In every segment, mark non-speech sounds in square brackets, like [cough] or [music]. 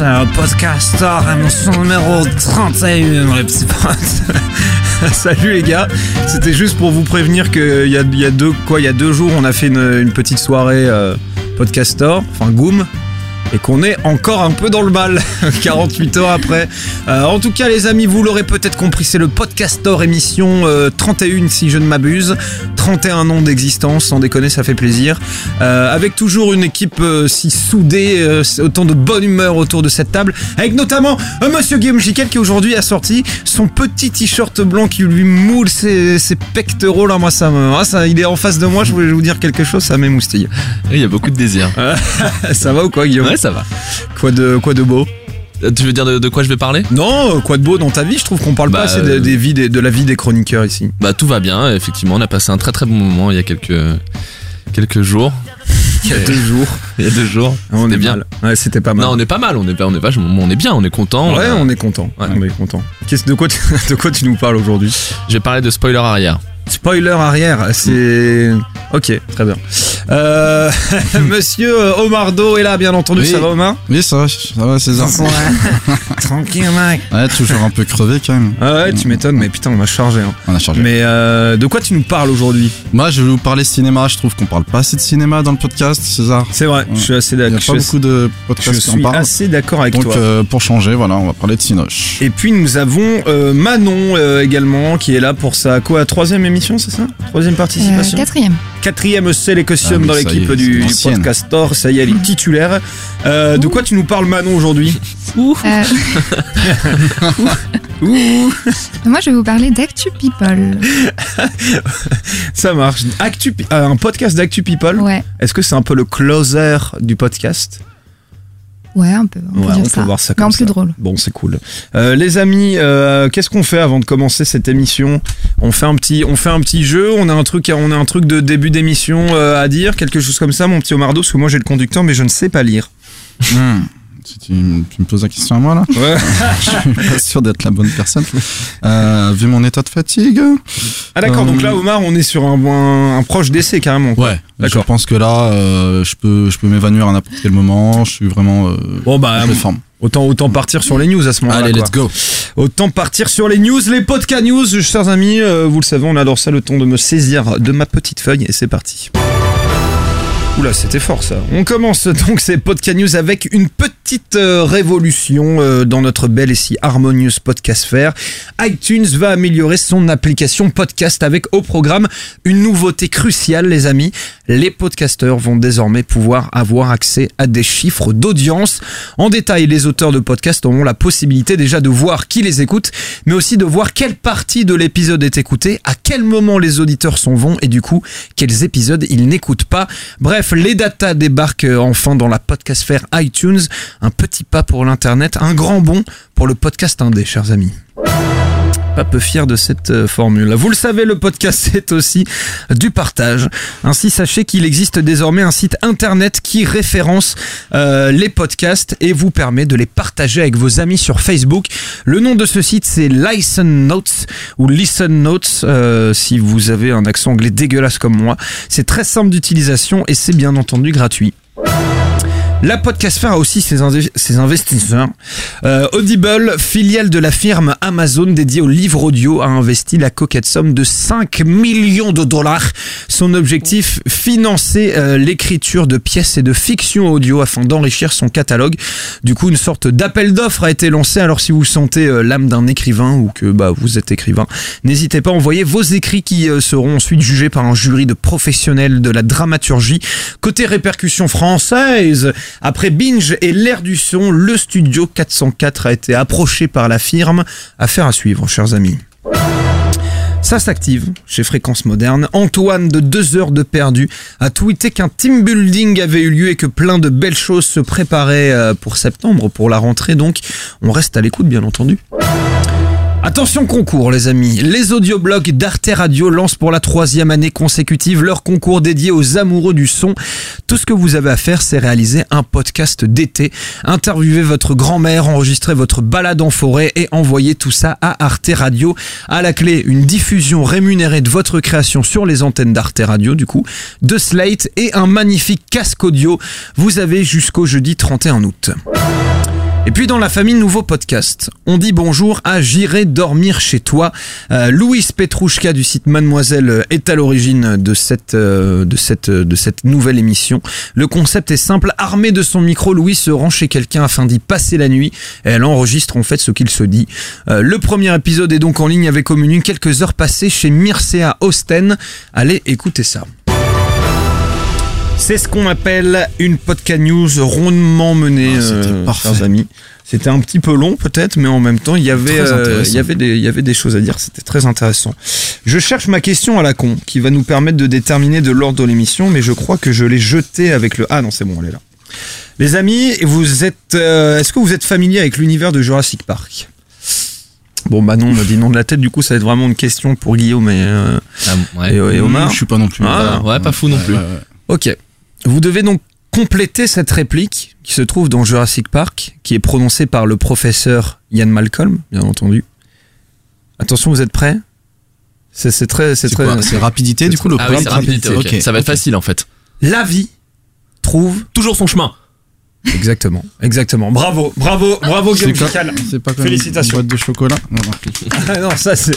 c'est un podcasteur, émission numéro 31, les petits potes. [laughs] Salut les gars, c'était juste pour vous prévenir qu'il y a, y a deux quoi, il y a deux jours, on a fait une, une petite soirée euh, podcaster, enfin Goom, et qu'on est encore un peu dans le mal [laughs] 48 heures après. Euh, en tout cas, les amis, vous l'aurez peut-être compris, c'est le Podcaster émission euh, 31 si je ne m'abuse. 31 ans d'existence, sans déconner, ça fait plaisir. Euh, avec toujours une équipe euh, si soudée, autant de bonne humeur autour de cette table, avec notamment Monsieur Guillaume Jiquel qui aujourd'hui a sorti son petit t-shirt blanc qui lui moule ses, ses pectoraux. Là, moi, ça me, ah, ça, il est en face de moi. Je voulais vous dire quelque chose, ça m'émoustille. Il y a beaucoup de désir. [laughs] ça va ou quoi, Guillaume? Ouais, ça va. Quoi de quoi de beau Euh, Tu veux dire de, de quoi je vais parler? Non, euh, quoi de beau dans ta vie? Je trouve qu'on parle Bah, pas assez de, euh, des vies des- de la vie des chroniqueurs ici. Bah tout va bien, effectivement, on a passé un très très bon moment il y a quelques quelques jours. Il y a deux jours. [laughs] Il y a deux jours. on C'était est bien. Ouais, c'était pas mal. Non, on est pas mal, on est pas, on est vachement, on est bien, on est content. ouais, a- on est content. Ouais. On est content. Qu'est-ce de quoi tu, [laughs] de quoi tu nous parles aujourd'hui? Je vais parler de spoiler arrière. Spoiler arrière, c'est ok, très bien. Euh, [laughs] Monsieur Omar Do est là, bien entendu. Oui. Ça va, Omar? Oui, ça va, ça va, César. [laughs] Tranquille, mec. Ouais, toujours un peu crevé quand même. Ah ouais, tu m'étonnes, mais putain, on m'a chargé. hein. On a changé. Mais euh, de quoi tu nous parles aujourd'hui? Moi, je vais vous parler cinéma. Je trouve qu'on parle pas assez de cinéma dans le podcast, César. C'est vrai, je suis assez Il y a d'accord. pas Je, beaucoup de je podcasts qui en suis parlent. assez d'accord avec Donc, toi. euh, pour changer, voilà, on va parler de Cinoche. Et puis nous avons euh, Manon euh, également qui est là pour sa quoi troisième émission c'est ça? Troisième Euh, participation quatrième. Quatrième sélection Ah dans l'équipe du, c'est du podcastor, ça y est elle est titulaire. Euh, de quoi tu nous parles Manon aujourd'hui? Euh, [laughs] Ouh, moi, je vais vous parler d'Actu People. [laughs] Ça marche. Actu, euh, un podcast d'Actu People. Ouais, Est-ce que c'est un peu le closer du podcast? Ouais, un peu. On peut Ouais, dire on ça. peut voir ça Mais comme ça. plus drôle. Bon, c'est cool. Euh, les amis, euh, qu'est-ce qu'on fait avant de commencer cette émission? On fait un petit, on fait un petit jeu. On a un truc, on a un truc de début d'émission euh, à dire, quelque chose comme ça, mon petit Omardo, parce que moi j'ai le conducteur, mais je ne sais pas lire. Hmm. Si tu, tu me poses la question à moi là Ouais. [laughs] Je suis pas sûr d'être la bonne personne. Euh, vu mon état de fatigue. Ah d'accord. Euh, Donc là, Omar, on est sur un, un, un proche d'essai carrément. Ouais. Je D'accord. pense que là, euh, je peux, je peux m'évanouir à n'importe quel moment. Je suis vraiment euh, Bon en bah, forme. autant autant partir sur les news à ce moment-là. Allez, quoi. let's go. Autant partir sur les news, les podcast news, chers amis. euh, vous le savez, on adore ça, le temps de me saisir de ma petite feuille et c'est parti. Oula, c'était fort ça. On commence donc ces podcast news avec une petite euh, révolution euh, dans notre belle et si harmonieuse podcast faire. iTunes va améliorer son application podcast avec au programme une nouveauté cruciale, les amis. Les podcasteurs vont désormais pouvoir avoir accès à des chiffres d'audience. En détail, les auteurs de podcasts auront la possibilité déjà de voir qui les écoute, mais aussi de voir quelle partie de l'épisode est écoutée, à quel moment les auditeurs s'en vont et du coup, quels épisodes ils n'écoutent pas. Bref, les datas débarquent euh, enfin dans la podcastphère iTunes. Un petit pas pour l'internet, un grand bond pour le podcast indé, chers amis pas peu fier de cette euh, formule. Vous le savez, le podcast [laughs] c'est aussi du partage. Ainsi, sachez qu'il existe désormais un site internet qui référence euh, les podcasts et vous permet de les partager avec vos amis sur Facebook. Le nom de ce site c'est Listen Notes ou Listen Notes euh, si vous avez un accent anglais dégueulasse comme moi. C'est très simple d'utilisation et c'est bien entendu gratuit. La Podcastfair a aussi ses, inve- ses investisseurs. Euh, Audible, filiale de la firme Amazon dédiée aux livres audio, a investi la coquette somme de 5 millions de dollars. Son objectif, financer euh, l'écriture de pièces et de fiction audio afin d'enrichir son catalogue. Du coup, une sorte d'appel d'offres a été lancé. Alors si vous sentez euh, l'âme d'un écrivain ou que bah, vous êtes écrivain, n'hésitez pas à envoyer vos écrits qui euh, seront ensuite jugés par un jury de professionnels de la dramaturgie. Côté répercussion française, après Binge et l'ère du son, le studio 404 a été approché par la firme. Affaire à suivre, chers amis. Ça s'active chez Fréquence Moderne. Antoine de 2 heures de perdu a tweeté qu'un team building avait eu lieu et que plein de belles choses se préparaient euh, pour septembre, pour la rentrée. Donc, on reste à l'écoute, bien entendu. Attention concours les amis, les audioblogs d'Arte Radio lancent pour la troisième année consécutive leur concours dédié aux amoureux du son. Tout ce que vous avez à faire c'est réaliser un podcast d'été, interviewer votre grand-mère, enregistrer votre balade en forêt et envoyer tout ça à Arte Radio. À la clé, une diffusion rémunérée de votre création sur les antennes d'Arte Radio du coup, de Slate et un magnifique casque audio. Vous avez jusqu'au jeudi 31 août. Et puis dans la famille nouveau podcast, on dit bonjour à J'irai dormir chez toi. Euh, Louise Petrouchka du site Mademoiselle est à l'origine de cette euh, de cette de cette nouvelle émission. Le concept est simple, armée de son micro, Louise se rend chez quelqu'un afin d'y passer la nuit et elle enregistre en fait ce qu'il se dit. Euh, le premier épisode est donc en ligne avec au quelques heures passées chez Mircea Osten. Allez, écoutez ça. C'est ce qu'on appelle une podcast news rondement menée, c'était euh, chers amis. C'était un petit peu long peut-être, mais en même temps, il y avait, euh, il y avait des, il y avait des choses à dire. C'était très intéressant. Je cherche ma question à la con, qui va nous permettre de déterminer de l'ordre de l'émission, mais je crois que je l'ai jetée avec le. Ah non, c'est bon, elle est là. Les amis, vous êtes, euh, est-ce que vous êtes familier avec l'univers de Jurassic Park? Bon bah non, on me dit non de la tête. Du coup, ça va être vraiment une question pour Guillaume et, euh, Ah, ouais. et, et Omar. Je suis pas non plus. Ah, ouais, pas fou non plus. ouais, ouais. Ok. Vous devez donc compléter cette réplique qui se trouve dans Jurassic Park, qui est prononcée par le professeur Ian Malcolm, bien entendu. Attention, vous êtes prêts? C'est c'est très, c'est C'est très. quoi? C'est rapidité du coup le Ah oui, point c'est rapidité. Ça va être facile en fait. La vie trouve Toujours son chemin. Exactement, exactement. Bravo, bravo, bravo Guillaume comme Félicitations. une boîte de chocolat Non, non. Ah non, ça c'est,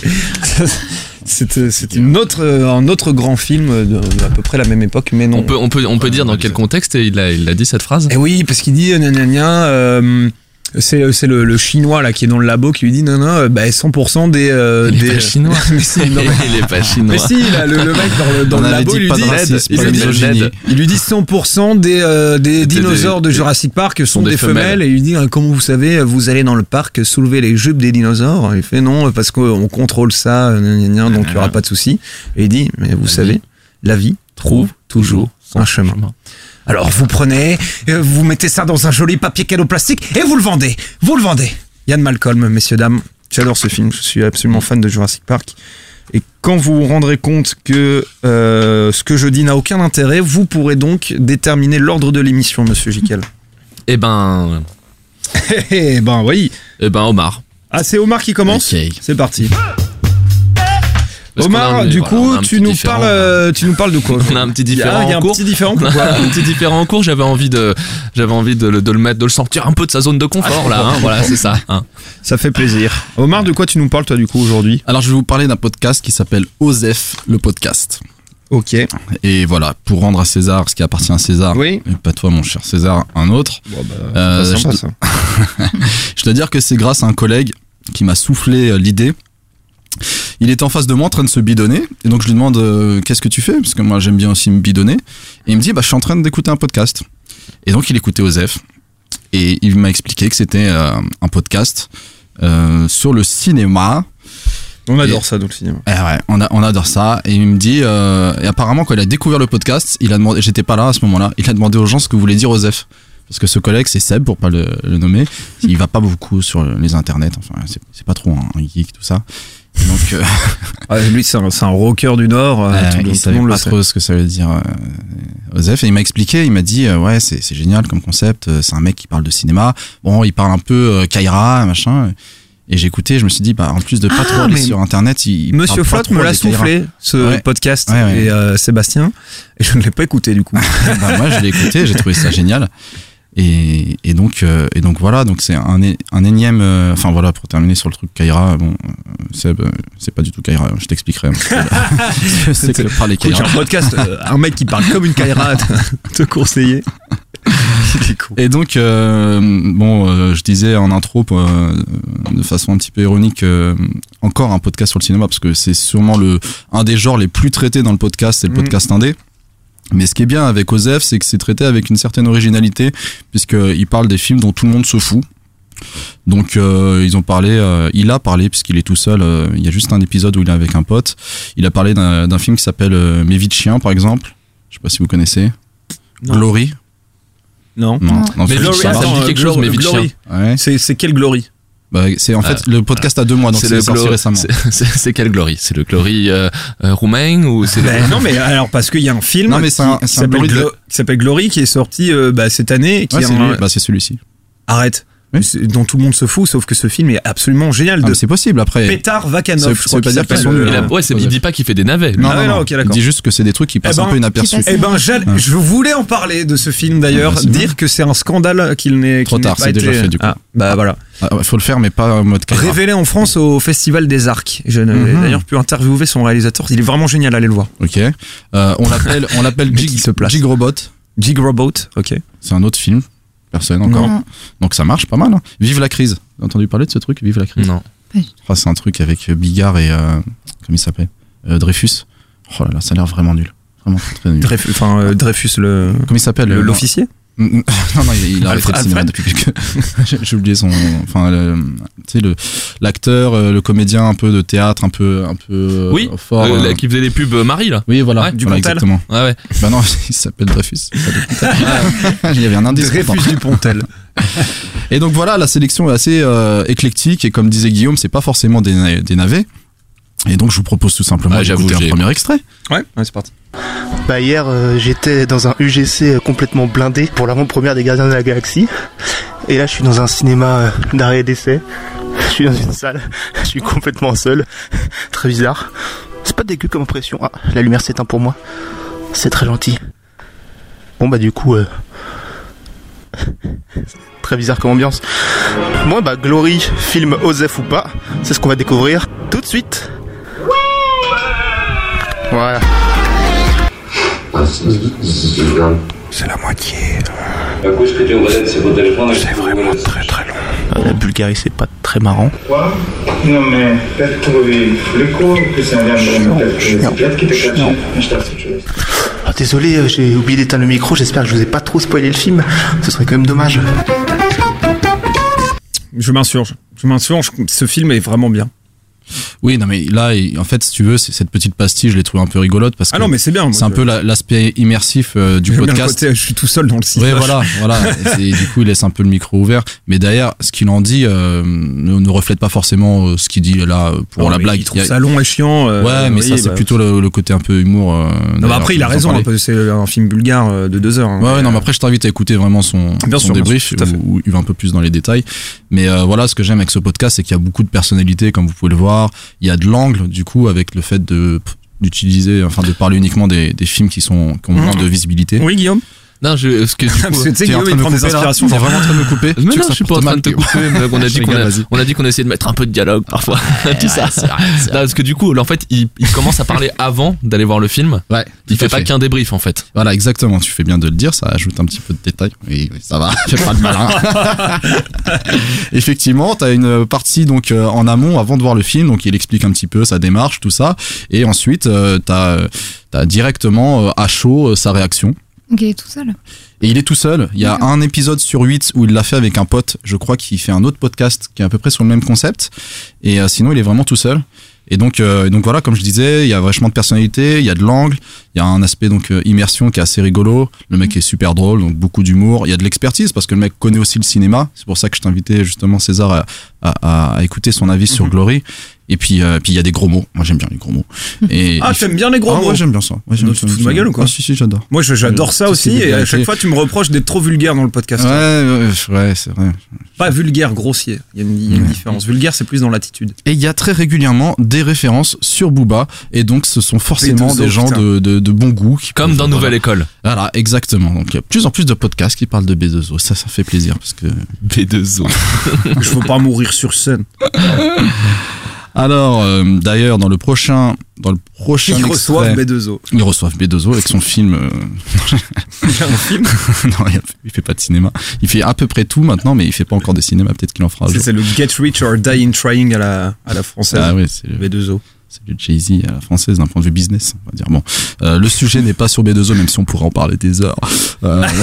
c'est, une autre, un autre grand film de, à peu près la même époque, mais non. On peut, on peut, on peut dire dans quel contexte il a, il a dit cette phrase? Et oui, parce qu'il dit gna gna gna, euh, c'est c'est le, le chinois là qui est dans le labo qui lui dit non non euh, bah 100% des euh, Il est des pas chinois. [laughs] mais si, non, Il est pas chinois. mais si là, le, le mec dans le, dans le labo lui dit racisme, il, lui dit misogynie. Ned. il lui dit 100% des, euh, des Des- dinosaures de Jurassic Park sont des des femelles. femelles. et il lui dit euh, comment vous savez vous allez dans le parc soulever les jupes des dinosaures? Il fait non parce qu'on contrôle ça euh, donc il y aura pas de souci et il dit mais vous La savez vie la vie trouve toujours un chemin alors vous prenez, euh, vous mettez ça dans un joli papier cadeau plastique et vous le vendez. Vous le vendez. Yann Malcolm, messieurs dames, j'adore ce film. Je suis absolument fan de Jurassic Park. Et quand vous vous rendrez compte que euh, ce que je dis n'a aucun intérêt, vous pourrez donc déterminer l'ordre de l'émission, Monsieur Jiquel. [laughs] Eh ben, Eh ben oui. eh ben Omar. Ah c'est Omar qui commence. Ok. C'est parti. Parce qu'on a Omar, un- du voilà, coup, tu nous parles, euh, tu nous parles de quoi On a un petit différent il y a en un [laughs] cours. un petit différent en cours. J'avais envie de, j'avais envie de, le- de le mettre, de le sortir un peu de sa zone de confort là. hein. Voilà, c'est ça. hein. Ça fait plaisir. Omar, de quoi tu nous parles toi du coup aujourd'hui Alors je vais vous parler d'un podcast qui s'appelle OSEF le podcast. Ok. Et voilà, pour rendre à César ce qui appartient à César, Oui. et pas toi mon cher César, un autre. Bon, bah, Euh, c'est sympa, je- ça. [laughs] Je dois dire que c'est grâce à un collègue qui m'a soufflé euh, l'idée. Il était en face de moi en train de se bidonner. Et donc je lui demande euh, qu'est-ce que tu fais? Parce que moi j'aime bien aussi me bidonner. Et il me dit bah, je suis en train d'écouter un podcast. Et donc il écoutait Osef. Et il m'a expliqué que c'était euh, un podcast euh, sur le cinéma. On adore ça dans le cinéma. Eh ouais, on, a- on adore ça. Et il me dit, et apparemment quand il a découvert le podcast, il a demandé, j'étais pas là à ce moment-là, il a demandé aux gens ce que voulait dire Osef. Parce que ce collègue, c'est Seb, pour pas le, le nommer, il va pas beaucoup sur les internets, enfin, c'est pas trop un geek, tout ça. Donc, euh, [laughs] Ah, lui, c'est un, c'est un rocker du Nord. euh, tout, le- il savait le pas sait. trop ce que ça veut dire euh, Osef. Et il m'a expliqué, il m'a dit, euh, ouais, c'est c'est génial comme concept, euh, c'est un mec qui parle de cinéma. Bon, il parle un peu euh, Kaira, machin. Et j'ai écouté, je me suis dit, bah, en plus de pas Ah, trop aller sur internet, il. il Monsieur trop me l'a soufflé, ce Ouais. podcast, Ouais, ouais. et euh, Sébastien, et je ne l'ai pas écouté du coup. [laughs] bah, moi je l'ai écouté, j'ai trouvé ça génial. Et, et donc euh, et donc voilà, donc c'est un, un énième. euh, Enfin voilà, pour terminer sur le truc Kaira, bon, euh, Seb, euh, c'est pas du tout Kaira, je t'expliquerai. parce que là, je sais que par les Écoute, Kaira. un podcast, euh, un mec qui parle comme une Kaira te, conseiller. [laughs] Con. Et donc euh, bon, euh, je disais en intro euh, de façon un petit peu ironique, euh, encore un podcast sur le cinéma parce que c'est sûrement le un des genres les plus traités dans le podcast, c'est le Mhm. podcast indé. Mais ce qui est bien avec Osef, c'est que c'est traité avec une certaine originalité, puisqu'il parle des films dont tout le monde se fout. Donc euh, ils ont parlé, euh, il a parlé, puisqu'il est tout seul, euh, il y a juste un épisode où il est avec un pote, il a parlé d'un film qui s'appelle euh, Mes vies de chien, par exemple. Je sais pas si vous connaissez. Non. Glory Non. Non, Non. non, Mais Glory, ça me dit quelque chose, mais vite Glory. Ouais. C'est c'est quelle Glory? Bah, c'est en fait le podcast a deux mois, donc c'est sorti récemment. c'est- [laughs] C'est c'est quel glory C'est le glory euh, euh, roumain ou c'est le Ben non, mais alors parce qu'il y a un film Non, mais qui, c'est un- qui c'est un s'appelle Glory de- Glory qui est sorti euh, bah, cette année. Qui Ouais, c'est un-. Bah, c'est celui-ci. Arrête. Oui. c'est- dont tout le monde se fout, sauf que ce film est absolument génial. Ah, c'est possible après. Pétard Ça Vakanov, veut- je ça crois veut pas dire qu'ils s'appelle, sont nuls, Il, euh, a- ouais, c'est- il dit pas qu'il fait des navets. Ah ouais, non, ok, Il dit juste que c'est des trucs qui passent ben, un peu inaperçus. Eh ben, Ouais. je voulais en parler de ce film d'ailleurs, Ah, dire que c'est un scandale qu'il n'ait Trop tard, pas c'est été- déjà fait, du coup. Ah, bah voilà. Ah, faut le faire, mais pas en mode. Révélé en France au Festival des Arcs. Je n'ai Mhm. d'ailleurs pu interviewer son réalisateur. Il est vraiment génial, allez le voir. Ok. Euh, on l'appelle, on l'appelle. [laughs] Jig Robot. Jig Robot, ok. C'est un autre film. Personne encore. Non. Donc ça marche pas mal. hein. Vive la crise. Avez entendu parler de ce truc Vive la crise. Non. Ah, c'est un truc avec euh, Bigard et. Euh, comment il s'appelle Euh, Dreyfus. Oh là là, ça a l'air vraiment nul. Vraiment très, très nul. Dreyfus, enfin, euh, Dreyfus, le, Comment il s'appelle le- l'officier? [laughs] Non, non, il, il a arrêté le cinéma Alfred depuis quelques. [laughs] J'ai- oublié son. Enfin, tu sais, l'acteur, euh, le comédien un peu de théâtre, un peu, un peu euh, Oui, fort. Euh, euh, qui faisait les pubs Marie, là. Oui, voilà, Ouais, du voilà Pontel. exactement. Ouais, ouais. Bah non, [laughs] il s'appelle Dreyfus. il y avait un indice. Dreyfus du Pontel. Et donc voilà, la sélection est assez euh, éclectique et comme disait Guillaume, c'est pas forcément des, na- des navets. Et donc je vous propose tout simplement j'avoue, d'écouter un premier extrait. Ouais, ouais c'est parti. Bah hier euh, j'étais dans un UGC complètement blindé pour l'avant-première des Gardiens de la Galaxie. Et là je suis dans un cinéma euh, d'arrêt et d'essai. Je suis dans une salle, [laughs] je suis complètement seul. [laughs] Très bizarre. C'est pas dégueu comme impression. Ah, la lumière s'éteint pour moi. C'est très gentil. Bon bah du coup... euh, [laughs] Très bizarre comme ambiance. Bon bah Glory, film Osef ou pas, c'est ce qu'on va découvrir tout de suite. Ouais. C'est la moitié. Euh, c'est vraiment très très long. La Bulgarie, c'est pas très marrant. Non, mais ah, Désolé, euh, j'ai oublié d'éteindre le micro. J'espère que je vous ai pas trop spoilé le film. Ce serait quand même dommage. Je m'insurge. Je m'insurge. Ce film est vraiment bien. Oui, non mais là, en fait, si tu veux, cette petite pastille, je l'ai trouvée un peu rigolote parce que Ah non, mais c'est bien. c'est un peu la- l'aspect immersif euh, du podcast. côté, je suis tout seul dans le cinéma. Ouais, voilà, voilà. [laughs] Et du coup, il laisse un peu le micro ouvert. Mais derrière, ce qu'il en dit euh, ne, ne reflète pas forcément euh, ce qu'il dit là pour Non, la mais blague. Il trouve Il y a- ça long et chiant. ouais, mais oui, ça, c'est bah, plutôt le, le côté un peu humour. Non, mais d'ailleurs, après, il a raison, hein, que c'est un film bulgare de deux heures. hein. Ouais, ouais, non, mais après, je t'invite à écouter vraiment son, Bien son sûr, bien débrief sûr, où, où il va un peu plus dans les détails. Mais voilà, ce que j'aime avec ce podcast, c'est qu'il y a beaucoup de personnalités, comme vous pouvez le voir. Il y a de l'angle, du coup, avec le fait de d'utiliser, enfin, de parler uniquement des, des films qui sont qui ont moins Mhm. de visibilité. Oui, Guillaume Non, je, parce que du [laughs] Parce coup, que tu en train de me des couper, là inspirations. T'es vraiment en train de me couper Mais non, je suis pas en train de te couper, mais on a [laughs] dit qu'on a, on a dit qu'on essayait de mettre un peu de dialogue parfois, tout ça. Parce que du coup, en fait, il, il commence à parler avant d'aller voir le film. Ouais, Il fait pas qu'un débrief en fait. Voilà, exactement. Tu fais bien de le dire. Ça ajoute un petit peu de détails. Oui, ça va. Fais pas de malin. [laughs] Effectivement, t'as une partie donc euh, en amont avant de voir le film. Donc il explique un petit peu sa démarche, tout ça. Et ensuite, euh, t'as as directement euh, à chaud euh, sa réaction. Ok, tout seul. Et il est tout seul. Il y a un épisode sur 8 où il l'a fait avec un pote, je crois, qui fait un autre podcast qui est à peu près sur le même concept. Et euh, sinon, il est vraiment tout seul. Et donc, euh, donc voilà, comme je disais, il y a vachement de personnalité, il y a de l'angle, il y a un aspect donc euh, immersion qui est assez rigolo. Le mec est super drôle, donc beaucoup d'humour. Il y a de l'expertise parce que le mec connaît aussi le cinéma. C'est pour ça que je t'invitais justement César à, à, à écouter son avis sur Mhm. Glory. Et puis, euh, puis il y a des gros mots. Moi, j'aime bien les gros mots. Et, [laughs] Ah, t'aimes bien les gros Ah, mots ouais, j'aime bien ça. Ouais, j'aime tu te ça, fous de ma gueule ça. ou quoi Ah, si, si, j'adore. Moi, j'adore ça C'est aussi, et à chaque fois, tu me reproches d'être trop vulgaire dans le podcast. Ouais, ouais, ouais, c'est vrai. Pas vulgaire, grossier. Il y a une, il y a une Ouais. différence. Vulgaire, c'est plus dans l'attitude. Et il y a très régulièrement des références sur Booba. Et donc, ce sont forcément B2O, des gens de, de, de bon goût. Qui Comme dans. Nouvelle École. Voilà, exactement. Donc, il y a de plus en plus de podcasts qui parlent de B2O. Ça, ça fait plaisir parce que. B2O. [laughs] Je veux pas mourir sur scène. [laughs] Alors, euh, d'ailleurs, dans le prochain, dans le prochain Ils reçoivent extrait, B2O. ils reçoivent B2O avec son film. euh, [laughs] Il y a un film. [laughs] non, il il fait pas de cinéma. Il fait à peu près tout maintenant, mais il fait pas encore des cinémas. Peut-être qu'il en fera C'est le Get Rich or Die in Trying à la, à la française. Ah ouais, c'est le, B2O. c'est le Jay-Z à la française d'un point de vue business, on va dire. Bon, euh, le sujet n'est pas sur B2O, même si on pourrait en parler des heures. Euh, [laughs]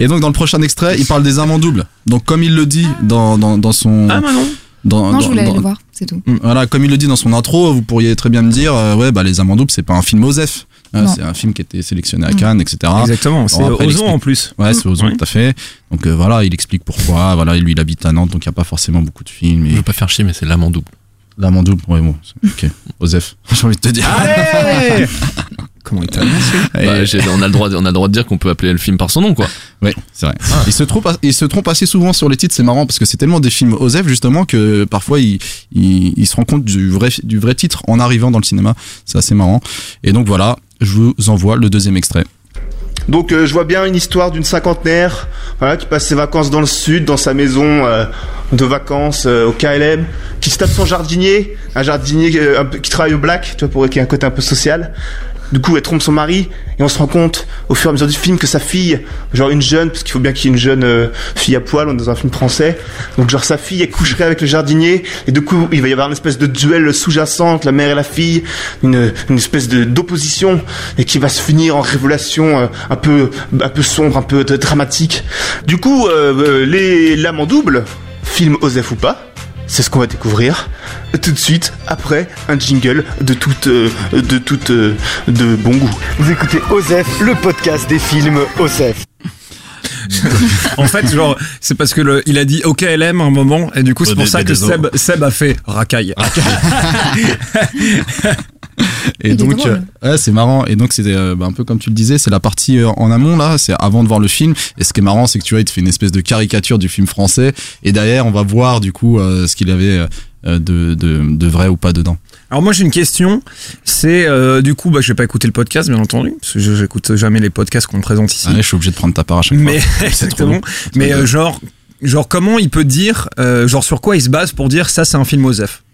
Et donc dans le prochain extrait, il parle des amants doubles. Donc comme il le dit dans, dans, dans son Ah, bah non. dans, Non, dans- je voulais dans- aller le voir, c'est tout. voilà comme il le dit dans son intro, vous pourriez très bien me dire euh, ouais bah les amants doubles c'est pas un film Osef, Euh, Non. c'est un film qui a été sélectionné à Mm. Cannes etc. Exactement. C'est Ozon en plus. Ouais, c'est Ozon, Oui. tout à fait. Donc euh, voilà, il explique pourquoi. Voilà, lui, il habite à Nantes, donc il n'y a pas forcément beaucoup de films. Je Et... veux pas faire chier, mais c'est l'amant double. L'amant double, ouais, bon, ok. Osef, [laughs] j'ai envie de te dire. Allez [laughs] Comment il t'a annoncé Bah, on a le droit, de- on a le droit de dire qu'on peut appeler le film par son nom, quoi. Oui, c'est vrai. Il se trompe, il se trompe assez souvent sur les titres. C'est marrant parce que c'est tellement des films Osef justement que parfois il, il, il se rend compte du vrai, du vrai titre en arrivant dans le cinéma. C'est assez marrant. Et donc voilà, je vous envoie le deuxième extrait. Donc euh, je vois bien une histoire d'une cinquantenaire qui passe ses vacances dans le sud, dans sa maison euh, de vacances euh, au KLM, qui se tape son jardinier, un jardinier qui travaille au black, tu vois, pour qui a un côté un peu social. Du coup, elle trompe son mari et on se rend compte au fur et à mesure du film que sa fille, genre une jeune, parce qu'il faut bien qu'il y ait une jeune euh, fille à poil, on est dans un film français. Donc genre sa fille, elle coucherait avec le jardinier et du coup, il va y avoir une espèce de duel sous-jacent la mère et la fille, une, espèce d'opposition et qui va se finir en révélation euh, un peu un peu sombre, un peu dramatique. Du coup, euh, les l'amant double, film Osef ou pas. C'est ce qu'on va découvrir tout de suite après un jingle de toute euh, de toute euh, de bon goût. Vous écoutez Osef, le podcast des films Osef. En fait, genre, c'est parce que le, il a dit OK LM à un moment, et du coup, c'est pour des- ça des- que Seb, Seb a fait racaille. [laughs] [laughs] Et Il donc, euh, ouais, c'est marrant. Et donc, c'est euh, bah, un peu comme tu le disais, c'est la partie euh, en amont là, c'est avant de voir le film. Et ce qui est marrant, c'est que tu vois, il te fait une espèce de caricature du film français. Et derrière, on va voir du coup euh, ce qu'il avait euh, de, de, de vrai ou pas dedans. Alors moi j'ai une question, c'est euh, du coup bah je vais pas écouter le podcast bien entendu parce que j'écoute jamais les podcasts qu'on me présente ici. Ouais, je suis obligé de prendre ta part à chaque mais fois. [laughs] exactement. long. Mais euh, genre genre comment il peut dire euh, genre sur quoi il se base pour dire ça c'est un film Osef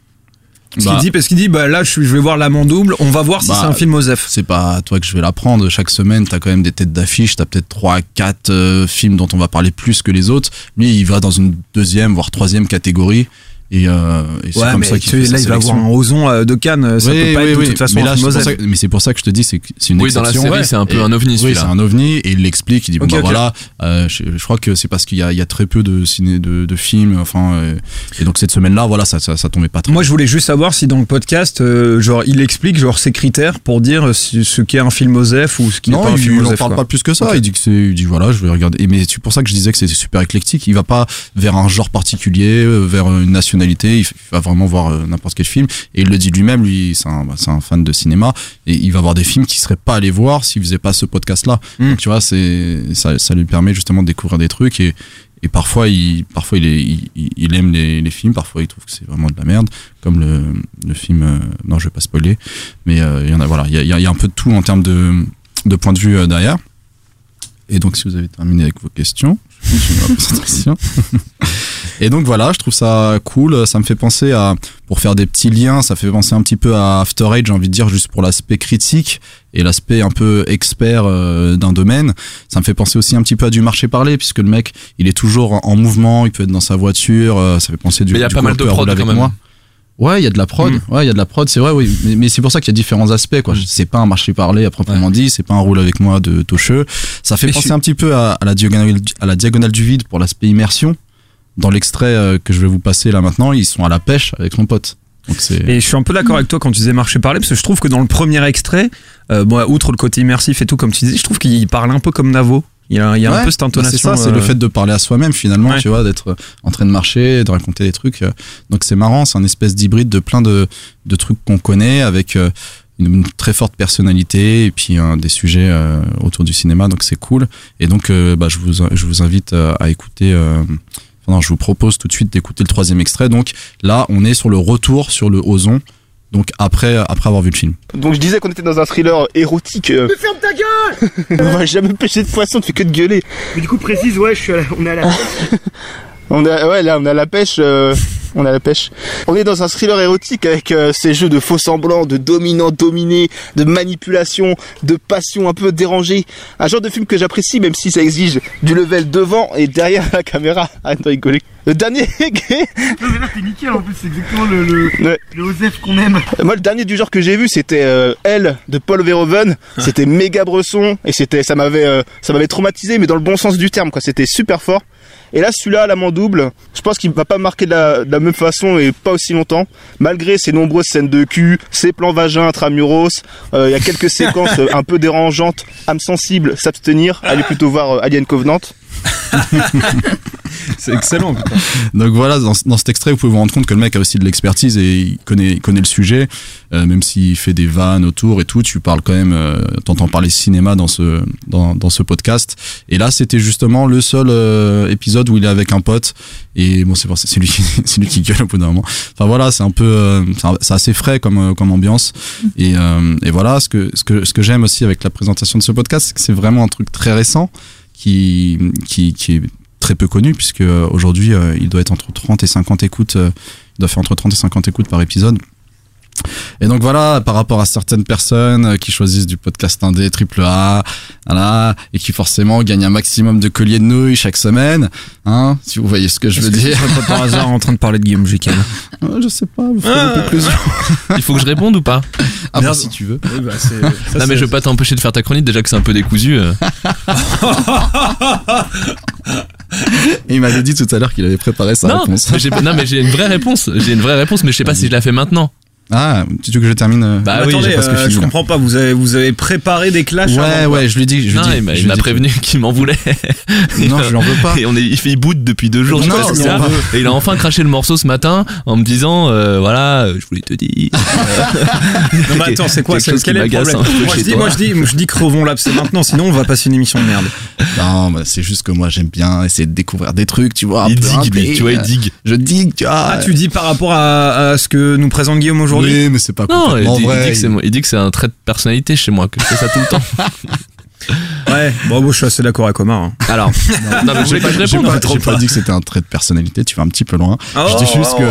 Parce Bah, qu'il dit parce qu'il dit bah là je, vais voir l'amant double, on va voir si Bah, c'est un film Osef. c'est pas à toi que je vais l'apprendre. Chaque semaine, t'as quand même des têtes d'affiche. T'as peut-être trois, quatre euh, films dont on va parler plus que les autres. Lui, il va dans une deuxième, voire troisième catégorie. Et, euh, et c'est Ouais comme mais ça qu'il là sa il va avoir un Ozon euh, de Cannes, ça Oui, peut pas oui, être de toute façon mais là, c'est pour ça que- mais c'est pour ça que je te dis, c'est une Oui, dans la exception. série, c'est un peu Et- un ovni, Oui, celui-là. c'est un ovni et il l'explique. Il dit bon bah voilà, euh, je, je crois que c'est parce qu'il y a, il y a très peu de ciné, de, de films. Enfin, euh, et donc cette semaine-là, voilà, ça, ça, ça tombait pas très. Moi, je voulais juste savoir si dans le podcast, euh, genre, il explique genre ses critères pour dire si- ce qu'est un film Osef ou ce qui n'est non, pas un il, film il en parle pas plus que ça. Il dit que c'est, il dit voilà, je vais regarder. Et mais c'est pour ça que je disais que c'est super éclectique. Il va pas vers un genre particulier, euh, vers une nationalité. Il, va vraiment voir euh, n'importe quel film. Et il le dit lui-même. Lui, c'est un, bah, un fan de cinéma et il va voir des films qu'il serait pas allé voir s'il faisait pas ce podcast-là. Mm. Donc tu vois, c'est ça, ça lui permet justement de découvrir des trucs et et parfois il parfois il, est, il, il- il aime les, les films parfois il trouve que c'est vraiment de la merde comme le, le film euh, non je vais pas spoiler mais euh, il y en a voilà il y a, il y un peu de tout en termes de de point de vue euh, derrière et donc si vous avez terminé avec vos questions je [laughs] et donc voilà je trouve ça cool ça me fait penser à pour faire des petits liens ça fait penser un petit peu à After Eight j'ai envie de dire juste pour l'aspect critique et l'aspect un peu expert euh, d'un domaine ça me fait penser aussi un petit peu à du marché parlé puisque le mec il est toujours en- en mouvement il peut être dans sa voiture euh, ça fait penser du Mais il y a pas mal de prod quand avec même. moi. Ouais, il y a de la prod. Mm. Ouais, il y a de la prod, c'est vrai, oui. Mais, mais c'est pour ça qu'il y a différents aspects, quoi. Mm. C'est pas un marché parlé à proprement dit, c'est pas un roule avec moi de Tocheux. Ça fait Mais penser je un petit peu à, à la diagonale, à la diagonale du vide pour l'aspect immersion. Dans l'extrait euh, que je vais vous passer là maintenant, ils sont à la pêche avec son pote. Donc. Et je suis un peu d'accord avec toi quand tu disais marché parler, parce que je trouve que dans le premier extrait, euh, bon, outre le côté immersif et tout, comme tu disais, je trouve qu'il parle un peu comme Navo. Il y a, il y a un peu cette bah, intonation. c'est ça, c'est euh, le fait de parler à soi-même finalement, Ouais. tu vois, d'être euh, en train de marcher, de raconter des trucs. euh. Donc c'est marrant, c'est un espèce d'hybride de plein de, de trucs qu'on connaît avec euh, une, une très forte personnalité et puis euh, des sujets euh, autour du cinéma. Donc c'est cool. Et donc euh, bah, je, vous, je vous invite euh, à écouter. Enfin, non, je vous propose tout de suite d'écouter le troisième extrait. Donc là, on est sur le retour sur le Ozon. Donc après, après avoir vu le film. Donc je disais qu'on était dans un thriller érotique. euh. Mais ferme ta gueule [laughs] on va jamais pêcher de poisson, tu fais que de gueuler. Mais du coup, précise, ouais, je suis à la- on est à la. [laughs] On a, ouais, là, on a la pêche. euh, on a la pêche. On est dans un thriller érotique avec euh, ces jeux de faux semblants, de dominant dominé, de manipulation, de passion un peu dérangée. Un genre de film que j'apprécie, même si ça exige du level devant et derrière [laughs] la caméra. Arrête de rigoler. Le dernier. [laughs] Non, mais là, t'es nickel en plus, c'est exactement le, le, Ouais. le Osef qu'on aime. Moi, le dernier du genre que j'ai vu, c'était euh, Elle de Paul Verhoeven. C'était méga bresson et c'était, ça m'avait, euh, ça m'avait traumatisé, mais dans le bon sens du terme, quoi. C'était super fort. Et là, celui-là, l'amant double, je pense qu'il va pas marquer de la, de la même façon et pas aussi longtemps, malgré ses nombreuses scènes de cul, ses plans vagins intramuros. euh, Il y a quelques [laughs] séquences un peu dérangeantes, âme sensible, s'abstenir, aller plutôt voir euh, Alien Covenant. [laughs] C'est excellent. putain. Donc voilà, dans, dans cet extrait, vous pouvez vous rendre compte que le mec a aussi de l'expertise et il connaît, il connaît le sujet, euh, même s'il fait des vannes autour et tout. Tu parles quand même, euh, t'entends parler cinéma dans ce dans, dans ce podcast. Et là, c'était justement le seul euh, épisode où il est avec un pote. Et bon, c'est c'est lui, qui- [laughs] c'est lui qui gueule au bout d'un moment. Enfin voilà, c'est un peu, euh, c'est assez frais comme euh, comme ambiance. Et, euh, et voilà, ce que ce que ce que j'aime aussi avec la présentation de ce podcast, c'est que c'est vraiment un truc très récent qui qui qui est très peu connu puisque euh, aujourd'hui euh, il doit être entre 30 et 50 écoutes euh, il doit faire entre 30 et 50 écoutes par épisode et donc voilà par rapport à certaines personnes euh, qui choisissent du podcast indé triple A voilà et qui forcément gagnent un maximum de colliers de nouilles chaque semaine hein si vous voyez ce que je veux que dire pas par hasard en train de parler de Guillaume Jiquel [laughs] Euh, je sais pas vous ferez Ah. conclusions Il faut que je réponde ou pas? Ah Bien. bah, si tu veux Oui, bah, ça, Non mais je veux pas t'empêcher de faire ta chronique déjà que c'est un peu décousu. euh. et [laughs] il m'avait dit tout à l'heure qu'il avait préparé sa Non, réponse mais j'ai non mais j'ai une vraie réponse. J'ai une vraie réponse mais je sais pas si je la fais maintenant. Ah tu veux que je termine euh, Bah oui, attendez, j'ai presque euh, je comprends pas. Vous avez, vous avez préparé des clashs ouais avant, ouais je lui dis je lui Non, dis il m'a- prévenu qu'il m'en voulait. [laughs] non je lui en veux pas Et on est, il fait il boude depuis deux jours. je sais Non, pas que. Et il a enfin craché le morceau ce matin en me disant euh, voilà, je voulais te dire. [laughs] Non, mais attends, c'est quoi Quel est le problème moi, je dis, moi, je dis, je dis crevons là, c'est maintenant, sinon on va passer une émission de merde. Non, bah, c'est juste que moi j'aime bien essayer de découvrir des trucs, tu vois. Il digue tu vois, il digue. Je digue, tu vois. Ah, tu dis par rapport à ce que nous présente Guillaume aujourd'hui Oui, mais c'est pas Non, il complètement dit, il vrai. dit que c'est moi- il dit que c'est un trait de personnalité chez moi, que je fais ça tout le temps. [laughs] Ouais, bon, moi, je suis assez d'accord avec Omar. hein. Alors, [laughs] non, mais voulez que je J'ai réponde pas, j'ai pas dit que c'était un trait de personnalité, tu vas un petit peu loin. je dis juste que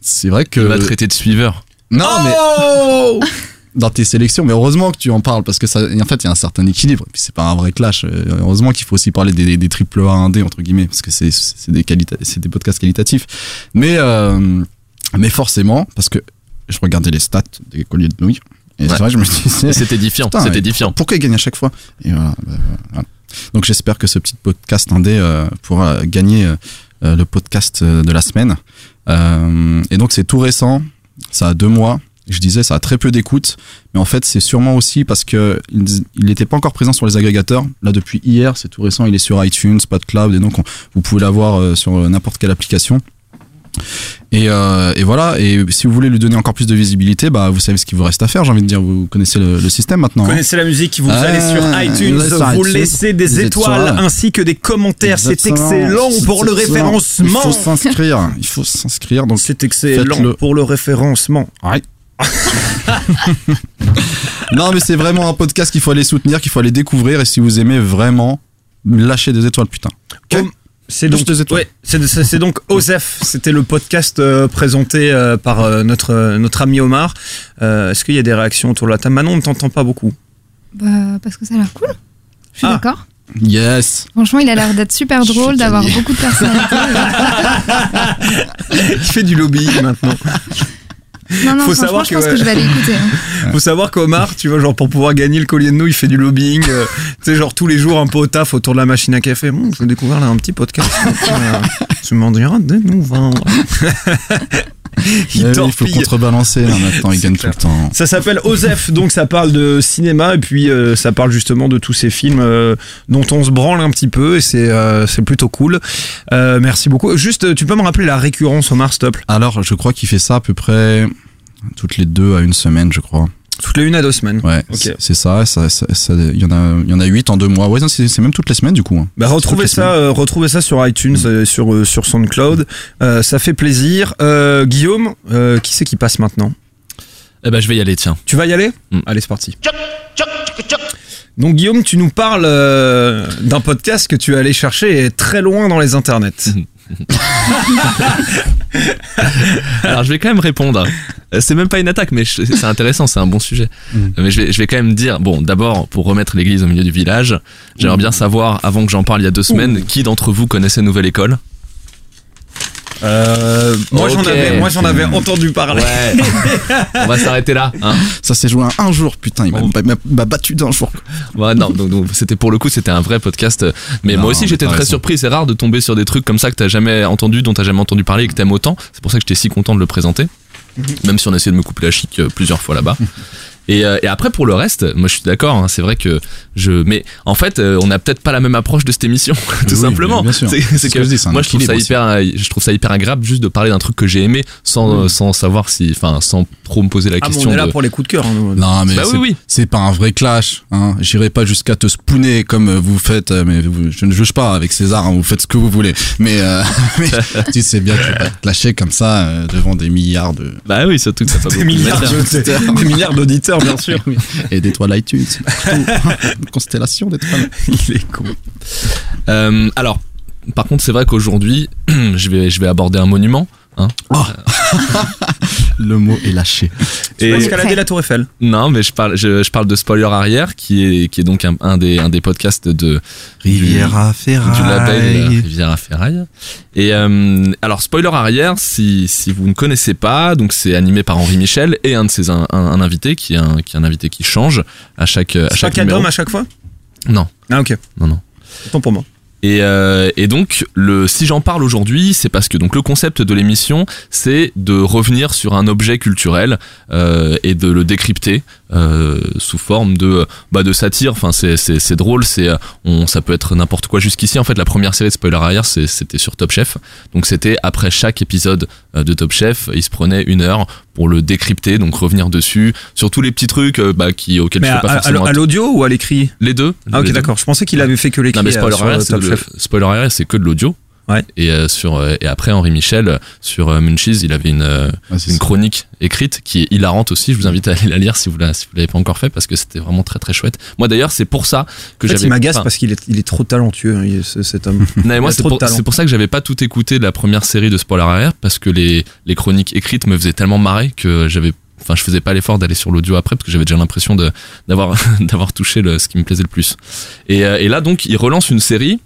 c'est vrai que. Il m'a traité de suiveur. Non, mais Oh [laughs] dans tes sélections, mais heureusement que tu en parles parce que ça, en fait, il y a un certain équilibre. Et puis c'est pas un vrai clash. Euh, Heureusement qu'il faut aussi parler des, des triple A indé entre guillemets parce que c'est c'est des qualita- c'est des podcasts qualitatifs. Mais euh, mais forcément parce que je regardais les stats des colliers de nouilles et Ouais. c'est vrai, je me disais [laughs] C'était édifiant, mais édifiant. Pourquoi il gagne à chaque fois Et voilà, bah, voilà. Donc j'espère que ce petit podcast indé euh, pourra gagner euh, euh, le podcast de la semaine. Euh, et donc c'est tout récent, ça a deux mois. Je disais, ça a très peu d'écoute, mais en fait, c'est sûrement aussi parce que il n'était pas encore présent sur les agrégateurs. Là, depuis hier, c'est tout récent, il est sur iTunes, PodCloud, et donc on- vous pouvez l'avoir sur n'importe quelle application. Et, euh, et voilà. Et si vous voulez lui donner encore plus de visibilité, bah vous savez ce qu'il vous reste à faire. J'ai envie de dire, vous connaissez le, le système maintenant. Vous hein. connaissez la musique, vous Ah, allez sur iTunes, vous sur laissez des des étoiles étoiles. ainsi que des commentaires. C'est excellent pour le référencement. Il faut s'inscrire. Il faut s'inscrire. Donc C'est excellent pour le référencement. Ouais. [laughs] non, mais c'est vraiment un podcast qu'il faut aller soutenir, qu'il faut aller découvrir. Et si vous aimez vraiment, lâchez des étoiles, putain. Ok Om- C'est donc, ouais, c'est donc Osef. C'était le podcast euh, présenté euh, par euh, notre euh, notre ami Omar. Euh, Est-ce qu'il y a des réactions autour de la table? Manon, on ne t'entend pas beaucoup. Bah, parce que ça a l'air cool. Je suis Ah. d'accord. Yes. Franchement, il a l'air d'être super drôle, d'avoir beaucoup de personnalité. [laughs] Il fait du lobbying maintenant. Non, non, Faut savoir je que, pense ouais. que je vais aller écouter. hein. [laughs] Faut savoir qu'Omar, tu vois, genre pour pouvoir gagner le collier de nous, il fait du lobbying. euh, [laughs] tu sais, genre tous les jours un peu au taf autour de la machine à café. Bon, je vais découvrir là un petit podcast. [laughs] Euh, tu m'en diras des nouvelles. Eh il oui, il faut contrebalancer. Là, maintenant, il gagne clair. tout le temps. Ça s'appelle Osef, donc ça parle de cinéma et puis euh, ça parle justement de tous ces films euh, dont on se branle un petit peu et c'est euh, c'est plutôt cool. Euh, merci beaucoup. Juste, tu peux me rappeler la récurrence Omar, plaît? Alors, je crois qu'il fait ça à peu près toutes les deux à une semaine, je crois. Toutes les une à deux semaines. Ouais, c'est- ça. ça, ça- ça- Il y en a, il y en a huit en deux mois. Ouais, non, c'est même toutes les semaines du coup. hein. Bah, retrouvez ça, euh, retrouvez ça sur iTunes, euh, sur euh, sur SoundCloud. Euh, ça fait plaisir. Euh, Guillaume, euh, qui c'est qui passe maintenant? Eh ben, je vais y aller, tiens. Tu vas y aller? Mm. Allez, c'est parti. Donc Guillaume, tu nous parles euh, d'un podcast que tu es allé chercher très loin dans les internets. [laughs] Alors, je vais quand même répondre. Euh, C'est même pas une attaque, mais c'est intéressant, c'est un bon sujet. Mm. Mais je vais, je vais quand même dire, bon, d'abord, pour remettre l'église au milieu du village, j'aimerais bien savoir, avant que j'en parle il y a deux semaines, qui d'entre vous connaissait Nouvelle École? Euh, moi j'en avais, moi j'en avais entendu parler. Ouais. On va s'arrêter là, hein. Ça s'est joué un jour, putain. Il m'a battu d'un jour. Ouais, non, donc, donc, c'était pour le coup, c'était un vrai podcast. Mais Non, moi aussi, j'étais très raison. surpris. C'est rare de tomber sur des trucs comme ça que t'as jamais entendu, dont t'as jamais entendu parler et que t'aimes autant. C'est pour ça que j'étais si content de le présenter. Même si on a essayé de me couper la chic euh, plusieurs fois là-bas. Et, euh, et après pour le reste, moi je suis d'accord. hein, c'est vrai que je, mais en fait, euh, on a peut-être pas la même approche de cette émission, [laughs] tout Oui, simplement. bien sûr. C'est ce que, que je dis, moi je trouve ça hyper, euh, je trouve ça hyper agréable juste de parler d'un truc que j'ai aimé sans, euh, sans savoir si, enfin, sans trop me poser la Ah, mais question. on est là de- pour les coups de cœur. hein. Non, mais Bah c'est oui, oui. c'est pas un vrai clash. Hein. J'irai pas jusqu'à te spooner comme vous faites, mais vous- je ne juge pas avec César. hein, vous faites ce que vous voulez. Mais, euh, [laughs] mais tu sais bien que tu vas te clasher comme ça euh, devant des milliards de Bah oui, surtout que ça [laughs] milliards des milliards d'auditeurs, bien sûr. [laughs] et d'étoiles iTunes. Partout. Une [laughs] constellation d'étoiles. Il est con. Euh, alors, par contre, c'est vrai qu'aujourd'hui, [clears throat] je vais, je vais aborder un monument. Hein. [laughs] Le mot est lâché. Tu Et- vas escalader la Tour Eiffel. Non, mais je parle, je, je parle de Spoiler Arrière, qui est, qui est donc un, un des, un des podcasts de Riviera Ferraille. du label Riviera Ferraille. Et euh, alors, Spoiler Arrière, si, si vous ne connaissez pas, donc c'est animé par Henri Michel et un de ses un, un- un invité qui est un, qui est un invité qui change à chaque, à C'est pas chaque quatre numéro. à chaque fois? Non, Ah, ok. non, non. Autant pour moi. Et, euh, et donc, le, si j'en parle aujourd'hui, c'est parce que donc le concept de l'émission, c'est de revenir sur un objet culturel euh, et de le décrypter euh, sous forme de bah, de satire. Enfin, c'est c'est c'est drôle. C'est euh, on ça peut être n'importe quoi. Jusqu'ici, en fait, la première série de Spoiler arrière, c'est- c'était sur Top Chef. Donc, c'était après chaque épisode euh, de Top Chef, il se prenait une heure pour le décrypter, donc revenir dessus sur tous les petits trucs bah, qui auxquels Mais je à, pas à- forcément à l'audio ou à l'écrit? Les deux. Ah, ok, d'accord. Je pensais qu'il avait fait que l'écrit. Non mais spoiler euh, spoiler arrière, c'est que de l'audio. Ouais. Et euh, sur euh, et après Henri Michel euh, sur euh, Munchies, il avait une euh, c'est une chronique écrite qui est hilarante aussi. Je vous invite à aller la lire si vous la, si vous l'avez pas encore fait parce que c'était vraiment très très chouette. Moi d'ailleurs, c'est pour ça que En fait, j'avais il m'agace parce qu'il est, il est trop talentueux, hein, il- ce- cet homme. non, moi il c'est pour, pour ça que j'avais pas tout écouté de la première série de spoiler arrière parce que les les chroniques écrites me faisaient tellement marrer que j'avais Enfin, je faisais pas l'effort d'aller sur l'audio après parce que j'avais déjà l'impression de d'avoir [laughs] d'avoir touché le, ce qui me plaisait le plus. Et, et là donc, ils relancent une série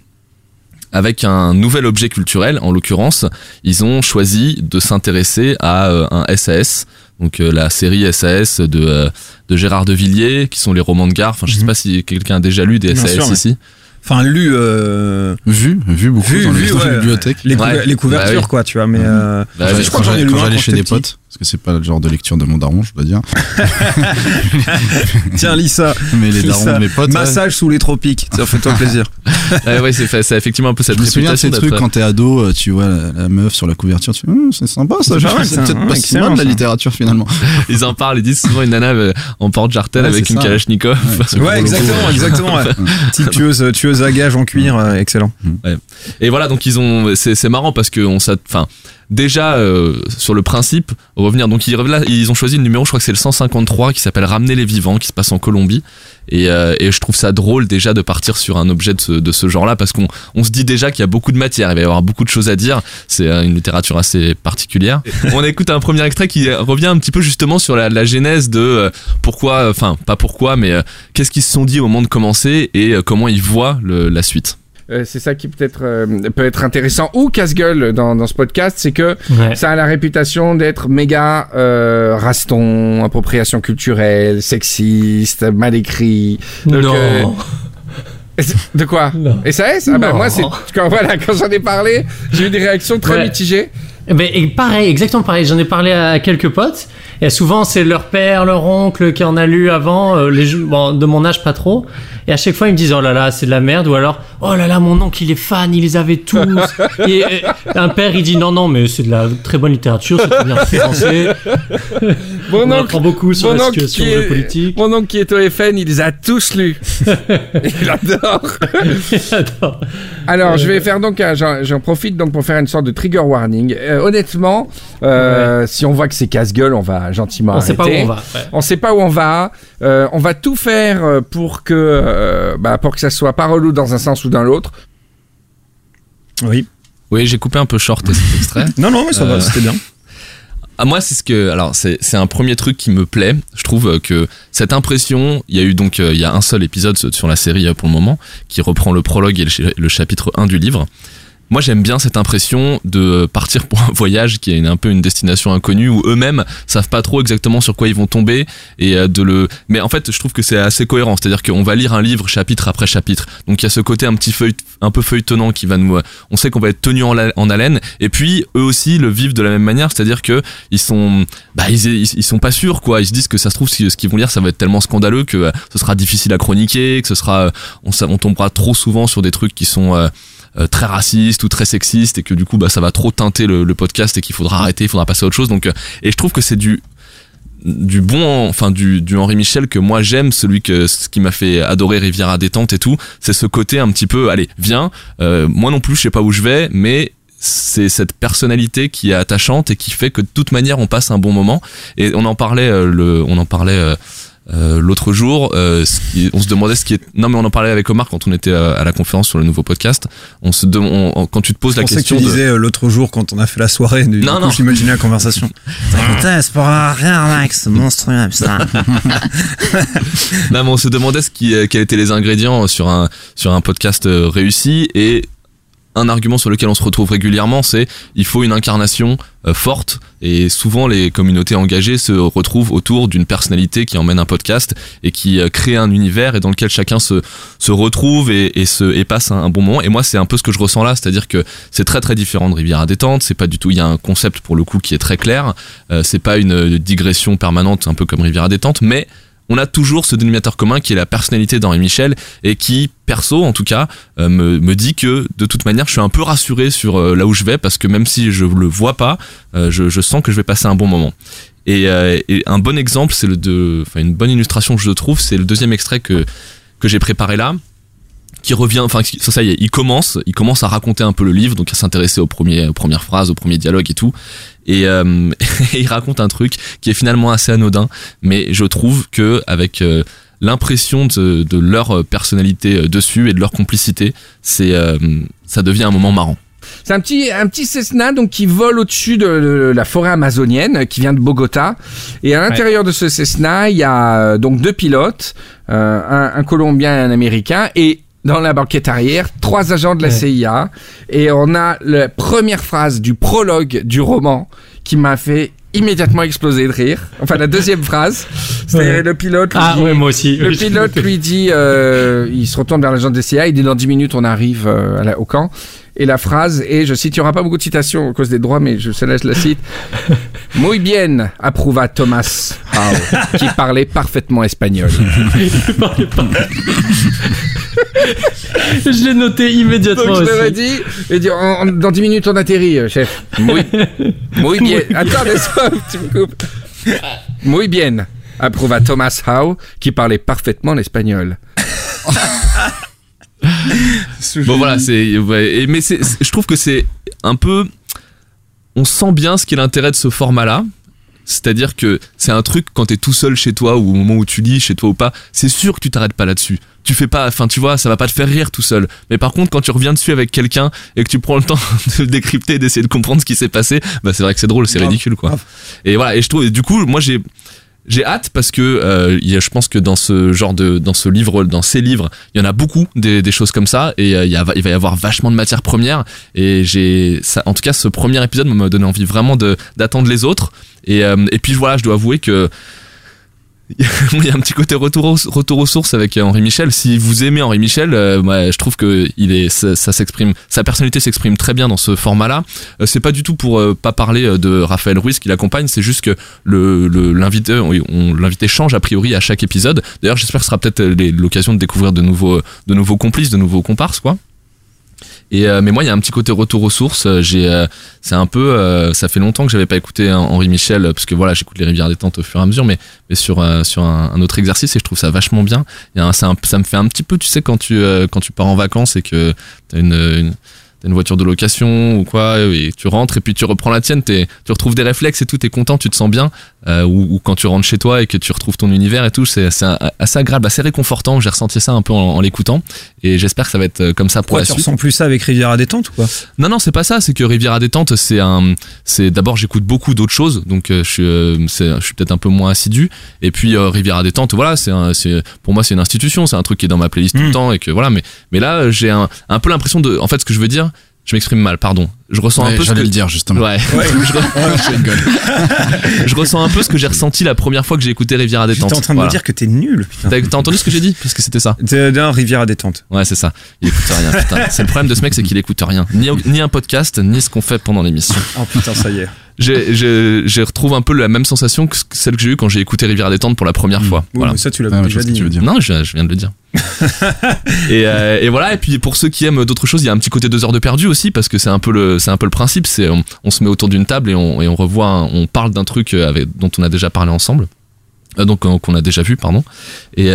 avec un nouvel objet culturel. En l'occurrence, ils ont choisi de s'intéresser à euh, un SAS, donc euh, la série SAS de, euh, de Gérard de Villiers, qui sont les romans de gare. Enfin, je sais Mhm. pas si quelqu'un a déjà lu des Bien SAS sûr, ouais. ici. Enfin, lu euh, Vu, vu beaucoup Vu, dans les vu, dans les ouais. bibliothèques. les, Ouais. les couvertures, Bah oui. quoi, tu vois. Mais Bah, je crois que j'en ai lu un chez des petit. potes, parce que c'est pas le genre de lecture de mon daron, je dois dire. [laughs] Tiens, lis ça. Mais les darons de mes potes. ouais. Massage sous les tropiques. Ça fais-toi plaisir. [laughs] Ouais, ouais, c'est effectivement un peu cette Je me souviens de ces trucs quand t'es ado, euh, tu vois la, la meuf sur la couverture, tu fais Hum, c'est sympa ça, C'est peut-être pas si excellent, mal la littérature finalement. [laughs] Ils en parlent, ils disent souvent une nana euh, en porte-jartel Ouais, avec une ça. Kalachnikov. Ouais, exactement, exactement. Petite tueuse, tueuse à gage en cuir, euh, excellent. Et voilà, donc ils ont, c'est marrant parce que on enfin, déjà euh, sur le principe, revenir. Donc ils, là, ils ont choisi le numéro, je crois que c'est le 153 qui s'appelle Ramener les vivants, qui se passe en Colombie. Et, euh, et je trouve ça drôle déjà de partir sur un objet de ce, de ce genre-là parce qu'on on se dit déjà qu'il y a beaucoup de matière, il va y avoir beaucoup de choses à dire. C'est euh, une littérature assez particulière. on écoute un premier extrait qui revient un petit peu justement sur la, la genèse de euh, pourquoi, enfin pas pourquoi, mais euh, qu'est-ce qu'ils se sont dit au moment de commencer et euh, comment ils voient le- la suite. Euh, c'est ça qui peut-être euh, peut être intéressant ou casse-gueule dans, dans ce podcast, c'est que Ouais. ça a la réputation d'être méga euh, raston, appropriation culturelle, sexiste, mal écrit. Donc, non. De quoi [laughs] Non. SAS Ah bah Non. moi c'est quand voilà quand j'en ai parlé, j'ai eu des réactions très Ouais. mitigées. Eh ben, et pareil, exactement pareil. J'en ai parlé à quelques potes. Et souvent, c'est leur père, leur oncle qui en a lu avant, euh, les bon, de mon âge pas trop. Et à chaque fois, ils me disent oh là là, c'est de la merde. Ou alors oh là là, mon oncle il est fan, il les avait tous. [laughs] et, et un père il dit non non, mais c'est de la très bonne littérature, c'est très bien référencé. Mon On oncle, apprend beaucoup sur la situation qui est- géopolitique. mon oncle qui est au FN, il les a tous lus. [laughs] il adore. Alors, je vais faire donc, j'en profite donc pour faire une sorte de trigger warning. Euh, honnêtement, euh, si on voit que c'est casse-gueule, on va gentiment On sait pas où arrêter. on va. ouais. On sait pas où on va. Euh, on va tout faire euh, pour que, euh, bah, pour que ça soit pas relou dans un sens ou dans l'autre. Oui. Oui, j'ai coupé un peu short cet extrait? Non, non, mais ça Euh, va, c'était bien. Ah, moi, c'est ce que. Alors, c'est un premier truc qui me plaît. Je trouve euh, que cette impression, il y a eu donc. euh, Il y a un seul épisode sur la série euh, pour le moment, qui reprend le prologue et le, le chapitre 1 du livre. Moi j'aime bien cette impression de partir pour un voyage qui est un peu une destination inconnue où eux-mêmes savent pas trop exactement sur quoi ils vont tomber et euh, de le mais en fait je trouve que c'est assez cohérent. C'est-à-dire qu'on va lire un livre chapitre après chapitre. Donc il y a ce côté un petit feuille un peu feuilletonnant qui va nous euh, on sait qu'on va être tenu en, haleine. Et puis eux aussi le vivent de la même manière. C'est-à-dire que ils sont bah ils, sont pas sûrs quoi. Ils se disent que ça se trouve ce qu'ils vont lire ça va être tellement scandaleux que euh, ce sera difficile à chroniquer que ce sera on, on tombera trop souvent sur des trucs qui sont très raciste ou très sexiste et que du coup bah ça va trop teinter le, le podcast et qu'il faudra arrêter, il faudra passer à autre chose. Donc euh, et je trouve que c'est du du bon enfin du, du Henri Michel que moi j'aime celui que ce qui m'a fait adorer Rivière à détente et tout c'est ce côté un petit peu allez viens euh, moi non plus je sais pas où je vais mais c'est cette personnalité qui est attachante et qui fait que de toute manière on passe un bon moment et on en parlait euh, le on en parlait euh, euh, l'autre jour, euh, ce qui- on se demandait ce qui est. Non, mais on en parlait avec Omar quand on était à la conférence sur le nouveau podcast. On se dem- on- quand tu te poses Je la pensais que tu question de. disais euh, l'autre jour quand on a fait la soirée. Du Non, coup, non. J'imaginais la conversation. [laughs] Putain, c'est pour rien, Max, monstrueux, putain. [laughs] Non, mais on se demandait ce qui, euh, quels étaient les ingrédients sur un sur un podcast réussi et un argument sur lequel on se retrouve régulièrement, c'est il faut une incarnation euh, forte et souvent les communautés engagées se retrouvent autour d'une personnalité qui emmène un podcast et qui euh, crée un univers et dans lequel chacun se se retrouve et, se passe un, un bon moment. Et moi, c'est un peu ce que je ressens là, c'est-à-dire que c'est très très différent de Rivière à détente. C'est pas du tout. Il y a un concept pour le coup qui est très clair. Euh, c'est pas une euh, digression permanente, un peu comme Rivière à détente, mais on a toujours ce dénominateur commun qui est la personnalité d'Henri Michel et qui, perso en tout cas, euh, me, me dit que de toute manière, je suis un peu rassuré sur euh, là où je vais parce que même si je le vois pas, euh, je, je sens que je vais passer un bon moment. Et, et un bon exemple, c'est le de, enfin une bonne illustration que je trouve, c'est le deuxième extrait que que j'ai préparé là qui revient, enfin ça, ça y est, il commence, il commence à raconter un peu le livre, donc à s'intéresser aux, premiers, aux premières phrases, aux premiers dialogues et tout, et, euh, [laughs] il raconte un truc qui est finalement assez anodin, mais je trouve que avec euh, l'impression de, de leur personnalité euh, dessus et de leur complicité, c'est euh, ça devient un moment marrant. C'est un petit, un petit Cessna donc qui vole au-dessus de, de la forêt amazonienne qui vient de Bogota. Et à l'intérieur de ce Cessna, il y a euh, donc deux pilotes, euh, un, un Colombien et un Américain. Et dans la banquette arrière, trois agents de la Ouais. CIA. Et on a la première phrase du prologue du roman qui m'a fait immédiatement exploser de rire. Enfin, la deuxième phrase, c'est Ouais. le pilote. lui Ah dit- ouais, moi aussi. le [laughs] pilote lui dit, euh, il se retourne vers l'agent des CIA, il dit dans 10 minutes on arrive euh, à la- au camp. Et la phrase est, je cite, il n'y aura pas beaucoup de citations à cause des droits, mais je celle-là, je la cite. [laughs] Muy bien, approuva Thomas Howe, qui parlait parfaitement espagnol. [laughs] Je l'ai noté immédiatement Donc je ai dit, et dit, en- en- dans 10 minutes on atterrit, euh, chef. Muy, muy [laughs] bien. Attendez, ça, tu me coupes. Muy bien, approuva Thomas Howe, qui parlait parfaitement l'espagnol. Bon voilà, c'est ouais, mais c'est je trouve que c'est un peu on sent bien ce qui est l'intérêt de ce format-là. C'est-à-dire que c'est un truc quand t'es tout seul chez toi ou au moment où tu lis chez toi ou pas, c'est sûr que tu t'arrêtes pas là-dessus. Tu fais pas, enfin tu vois, ça va pas te faire rire tout seul. Mais par contre, quand tu reviens dessus avec quelqu'un et que tu prends le temps [laughs] de décrypter, d'essayer de comprendre ce qui s'est passé, bah c'est vrai que c'est drôle, c'est ridicule quoi. Et voilà, et je trouve, et du coup, moi j'ai j'ai hâte parce que euh, je pense que dans ce genre de dans ce livre dans ces livres il y en a beaucoup des, choses comme ça et euh, il, va y avoir vachement de matière première et j'ai en tout cas ce premier épisode m'a donné envie vraiment d'attendre les autres et euh, et puis voilà je dois avouer que [laughs] il y a un petit côté retour, au- retour aux sources avec Henri Michel. Si vous aimez Henri Michel, euh, je trouve que il est, ça, s'exprime, sa personnalité s'exprime très bien dans ce format-là. Euh, c'est pas du tout pour euh, pas parler de Raphaël Ruiz qui l'accompagne, c'est juste que le, l'invité, l'invité change a priori à chaque épisode. D'ailleurs, j'espère que ce sera peut-être l'occasion de découvrir de nouveaux, de nouveaux complices, de nouveaux comparses, quoi. Et euh, mais moi, il y a un petit côté retour aux sources. Euh, J'ai, euh, c'est un peu, ça fait longtemps que j'avais pas écouté Henri Michel parce que voilà, j'écoute les Rivières détentes au fur et à mesure, mais mais sur sur un, autre exercice et je trouve ça vachement bien. Y a un- un- ça me fait un petit peu, tu sais, quand tu quand tu pars en vacances et que t'as une, une t'as une voiture de location ou quoi et tu rentres et puis tu reprends la tienne, tu retrouves des réflexes et tout, t'es content, tu te sens bien. Euh, ou, ou quand tu rentres chez toi et que tu retrouves ton univers et tout, c'est assez agréable, assez réconfortant. J'ai ressenti ça un peu en, en l'écoutant et j'espère que ça va être euh, comme ça pour Pourquoi la tu suite. ressens plus ça avec Rivière à détente ou quoi Non, non, c'est pas ça. C'est que Rivière à détente, c'est un, c'est d'abord j'écoute beaucoup d'autres choses, donc euh, je suis, euh, je suis peut-être un peu moins assidu. Et puis euh, Rivière à détente, voilà, c'est, un- c'est, pour moi c'est une institution, c'est un truc qui est dans ma playlist tout le Mm. temps et que voilà. Mais, mais là, j'ai un, un peu l'impression de, en fait, ce que je veux dire. je m'exprime mal, pardon. Je ressens Ouais, un peu ce J'allais que le dire justement. Ouais. [laughs] Je [laughs] je ressens un peu ce que j'ai ressenti la première fois que j'ai écouté Rivière à J'étais détente. en train de Voilà. me dire que t'es nul. putain. T'as t'as entendu ce que j'ai dit? Parce que c'était ça. T'es d'un rivière à détente. Ouais, c'est ça. Il écoute rien. Putain. [laughs] C'est le problème de ce mec, c'est qu'il écoute rien. Ni, ni un podcast, ni ce qu'on fait pendant l'émission. Oh putain, ça y est. J'ai- j'ai- J'ai retrouve un peu la même sensation que celle que j'ai eue quand j'ai écouté Rivière à détente pour la première fois. Oui, Voilà. mais ça, tu ouais, je déjà dit. tu veux dire. Non, je, je viens de le dire. et, euh, et voilà. Et puis pour ceux qui aiment d'autres choses, il y a un petit côté deux heures de perdu aussi parce que c'est un peu le, c'est un peu le principe. C'est on, se met autour d'une table et on, revoit, on parle d'un truc euh, dont on a déjà parlé ensemble. Euh, Donc euh, qu'on a déjà vu, pardon. Et,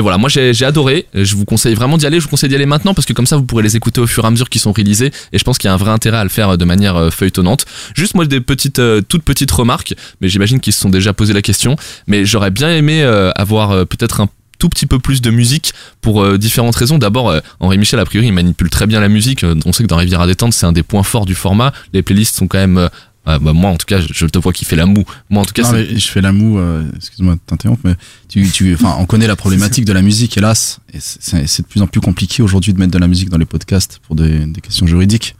voilà, moi j'ai adoré. Je vous conseille vraiment d'y aller. Je vous conseille d'y aller maintenant parce que comme ça vous pourrez les écouter au fur et à mesure qu'ils sont réalisés. Et je pense qu'il y a un vrai intérêt à le faire de manière feuilletonnante. Juste moi des petites, toutes petites remarques, mais j'imagine qu'ils se sont déjà posé la question. Mais j'aurais bien aimé avoir peut-être un tout petit peu plus de musique pour euh, différentes raisons. D'abord, euh, Henri Michel, a priori, il manipule très bien la musique. Euh, On sait que dans Rivière à détente, c'est un des points forts du format. Les playlists sont quand même. euh, bah, moi, en tout cas, je, je te vois qui fait la moue. Moi, en tout cas, Non, mais je fais la moue, excuse-moi de t'interrompre, mais tu, tu, enfin, on connaît la problématique de la musique, hélas, et c'est- de plus en plus compliqué aujourd'hui de mettre de la musique dans les podcasts pour des, des questions juridiques.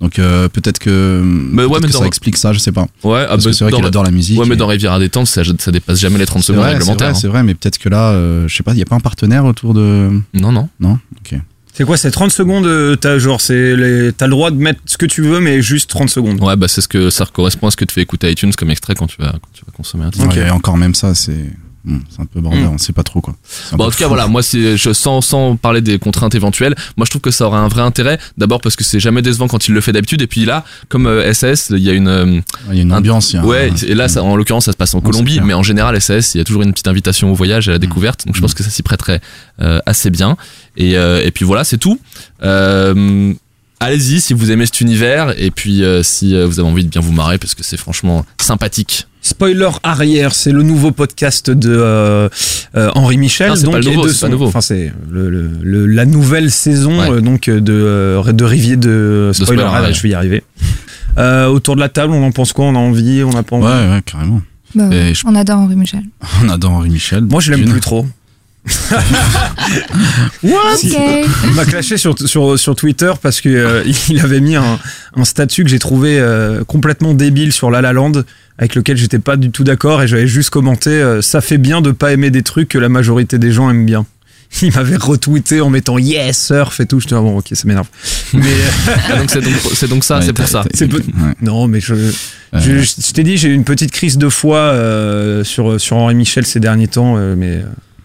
Donc euh, peut-être que, Mais ouais, peut-être mais que dans- ça explique ça, je sais pas. ouais, ah, Parce bah, que c'est vrai dans- qu'il adore la musique. Ouais, mais et- dans Rivière à détente, ça, ça dépasse jamais les 30 c'est secondes vrai, réglementaires. hein. vrai, c'est vrai, mais peut-être que là, euh, je sais pas, il y a pas un partenaire autour de. Non, non. Non, ok. C'est quoi, c'est 30 secondes, euh, t'as genre, c'est les- t'as le droit de mettre ce que tu veux, mais juste 30 secondes. Ouais, bah c'est ce que ça correspond à ce que te fait écouter iTunes comme extrait quand tu vas, quand tu vas consommer un titre. Ok. Et encore même ça, c'est, hmm, c'est un peu bordel, Mm. on sait pas trop quoi. Un Bon, en tout cas, fou. voilà, moi, c'est, je, sans, sans parler des contraintes éventuelles, moi, je trouve que ça aura un vrai intérêt. D'abord parce que c'est jamais décevant quand il le fait d'habitude. Et puis là, comme euh, SAS, il y a une, euh, Il y a une un- ambiance, il y a un- ouais, et là, ça, en l'occurrence, ça se passe en c'est Colombie, mais en général, SAS, il y a toujours une petite invitation au voyage, à la découverte. Donc, je pense que ça s'y prêterait euh, assez bien. Et, euh, et puis voilà, c'est tout. Euh, allez-y si vous aimez cet univers, et puis euh, si euh, vous avez envie de bien vous marrer, parce que c'est franchement sympathique. Spoiler arrière, c'est le nouveau podcast de euh, euh, Henri Michel. Non, c'est donc, pas le et nouveau, de c'est pas nouveau. Enfin, c'est le, le- le- la nouvelle saison Ouais. euh, donc de euh, de Rivier de spoiler, Spoiler arrière. Je vais y arriver. Euh, autour de la table, on en pense quoi? On a envie On n'a pas envie? Ouais, ouais, carrément. Bah, je- On adore Henri Michel. [laughs] On adore Henri Michel. Moi, je l'aime plus trop. [laughs] Ok. Il m'a clashé sur, sur, sur Twitter parce que euh, [laughs] il avait mis un, un statut que j'ai trouvé euh, complètement débile sur La La Land avec lequel j'étais pas du tout d'accord et j'avais juste commenté euh, ça fait bien de pas aimer des trucs que la majorité des gens aiment bien. [laughs] Il m'avait retweeté en mettant yes surf et tout. Je dis ah bon ok ça m'énerve. Mais euh, Ah, donc, c'est donc, ça, Ouais, c'est pour ça. peu- ouais. non mais je je, je- je t'ai dit j'ai eu une petite crise de foi euh, sur sur Henri Michel ces derniers temps euh, mais euh,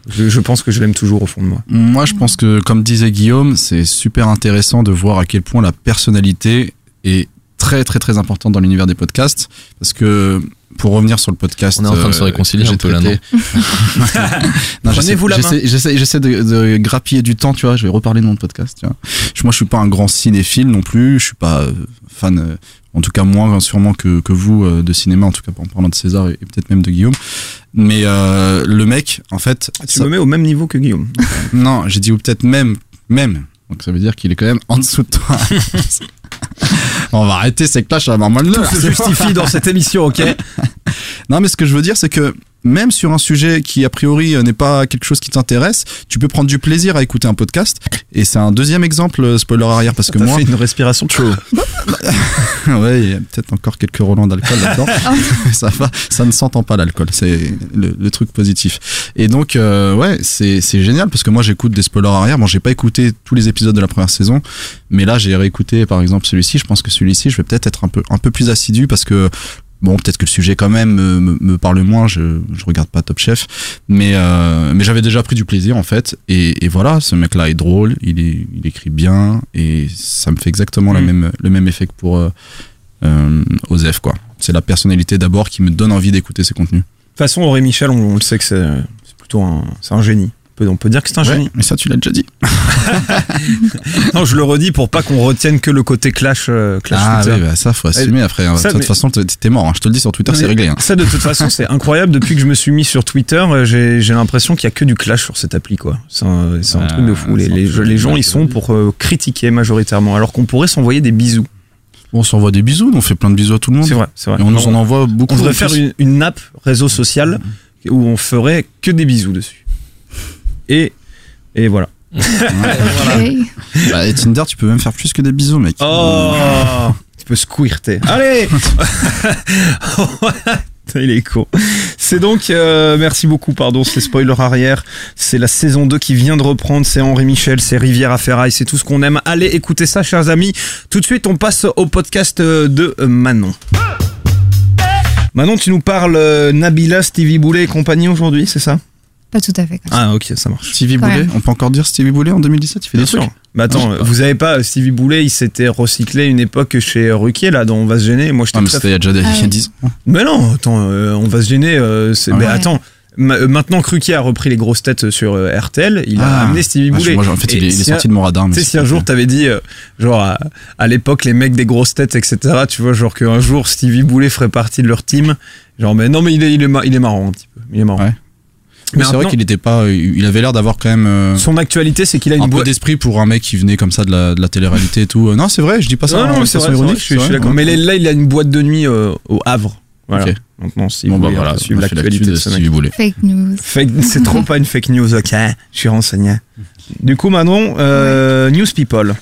je, je pense que je l'aime toujours au fond de moi. Moi, je pense que, comme disait Guillaume, c'est super intéressant de voir à quel point la personnalité est très, très, très importante dans l'univers des podcasts. Parce que, pour revenir sur le podcast. On est en train de se euh, réconcilier que un j'ai là, traité- [laughs] Prenez-vous la main. j'essaie- de, de grappiller du temps, tu vois. Je vais reparler de mon podcast, tu vois. Je- Moi, je suis pas un grand cinéphile non plus. Je suis pas euh, fan, euh, en tout cas moins sûrement que, que vous euh, de cinéma, en tout cas en parlant de César et, et peut-être même de Guillaume. Mais euh, le mec, en fait, Tu ça- me mets au même niveau que Guillaume. [laughs] non, j'ai dit ou peut-être même, même. Donc ça veut dire qu'il est quand même en dessous de toi. [laughs] On va arrêter ces clashs à normal Tout se [laughs] justifie dans cette émission ok. Non, mais ce que je veux dire, c'est que même sur un sujet qui a priori euh, n'est pas quelque chose qui t'intéresse, tu peux prendre du plaisir à écouter un podcast. Et c'est un deuxième exemple, euh, spoiler arrière, parce que moi, fait une respiration chaud. [laughs] ouais, il y a peut-être encore quelques relents d'alcool là-dedans. [laughs] [laughs] ça va, ça ne s'entend pas l'alcool, c'est le, le truc positif. Et donc, euh, ouais, c'est c'est génial parce que moi j'écoute des spoilers arrière. Bon, j'ai pas écouté tous les épisodes de la première saison, mais là j'ai réécouté par exemple celui-ci. Je pense que celui-ci, je vais peut-être être un peu un peu plus assidu parce que Bon, peut-être que le sujet quand même me, me- me parle moins. Je, je regarde pas Top Chef, mais euh, mais j'avais déjà pris du plaisir en fait. Et, et voilà, ce mec-là est drôle, il est, il écrit bien et ça me fait exactement la Mm. même le même effet que pour euh, euh, Osef quoi. C'est la personnalité d'abord qui me donne envie d'écouter ses contenus. De toute façon, Henri Michel, on, on le sait que c'est c'est plutôt un, c'est un génie. On peut, on peut dire que c'est un génie. mais ça tu l'as déjà dit. [laughs] Non, je le redis pour pas qu'on retienne que le côté clash. euh, clash ah Twitter. oui, bah ça faut assumer après. ça, de toute mais- façon, t'es mort. hein. Je te le dis sur Twitter, c'est réglé. hein. Ça, de toute façon, c'est incroyable. Depuis que je me suis mis sur Twitter, euh, j'ai l'impression qu'il y a que du clash sur cette appli, quoi. C'est un, Ah, truc de fou. Les, gens, ils sont pour euh, critiquer majoritairement, alors qu'on pourrait s'envoyer des bisous. On s'envoie des bisous, on fait plein de bisous à tout le monde. C'est vrai, c'est vrai. Et on nous en envoie beaucoup. On devrait faire une, une app réseau social où on ferait que des bisous dessus. Et, et voilà. [laughs] Bah, et Tinder, tu peux même faire plus que des bisous, mec. Oh [laughs] Tu peux squirter. Allez [laughs] Il est con. C'est donc, euh, merci beaucoup, pardon, c'est spoiler arrière. C'est la saison 2 qui vient de reprendre. C'est Henri Michel, c'est Rivière à Ferraille, c'est tout ce qu'on aime. Allez, écoutez ça, chers amis. Tout de suite, on passe au podcast euh, de euh, Manon. Manon, tu nous parles euh, Nabila, Stevie Boulet et compagnie aujourd'hui, c'est ça? Pas tout à fait. Comme ça. Ah, ok, ça marche. Stevie Quand Boulet, même. on peut encore dire Stevie Boulet en 2017, il fait Bien des trucs. sûr. Mais attends, Ah, je sais pas. vous avez pas Stevie Boulet, il s'était recyclé une époque chez Ruquier là, dont on va se gêner. Moi, j'étais Ah, mais c'était il y a déjà des- Ah il y a ouais. 10 ans. Mais non, attends, euh, on va se gêner. euh, c'est- Ah mais ouais. attends, ma- euh, maintenant que Ruquier a repris les grosses têtes sur euh, RTL, il a Ah. amené Stevie Ah, je- Boulet. Moi, en fait, Et il est, il est si sorti un- de mon radar. mais Tu sais, si c'est un pas jour t'avais dit, euh, genre à, à l'époque, les mecs des grosses têtes, etc., tu vois, genre qu'un jour Stevie Boulet ferait partie de leur team, genre, mais non, mais il est, il est, il est marrant un petit peu. Il est marrant. Ouais. Mais c'est vrai qu'il était pas. Il avait l'air d'avoir quand même. euh, Son actualité, c'est qu'il a un une peu boîte. d'esprit pour un mec qui venait comme ça de la, de la télé-réalité et tout. Euh, Non, c'est vrai, je dis pas ça. Non, non, c'est ironique, je suis, d'accord. Mais là, il a une boîte de nuit euh, au Havre. Voilà. Ok. Maintenant, si Bon, vous bah voulez voilà, suivre l'actualité l'actu de de ce mec. Stevie Boulet. Fake news. Fake- [laughs] c'est trop pas une fake news, ok. Je suis renseigné. Du coup, Manon, euh, News People.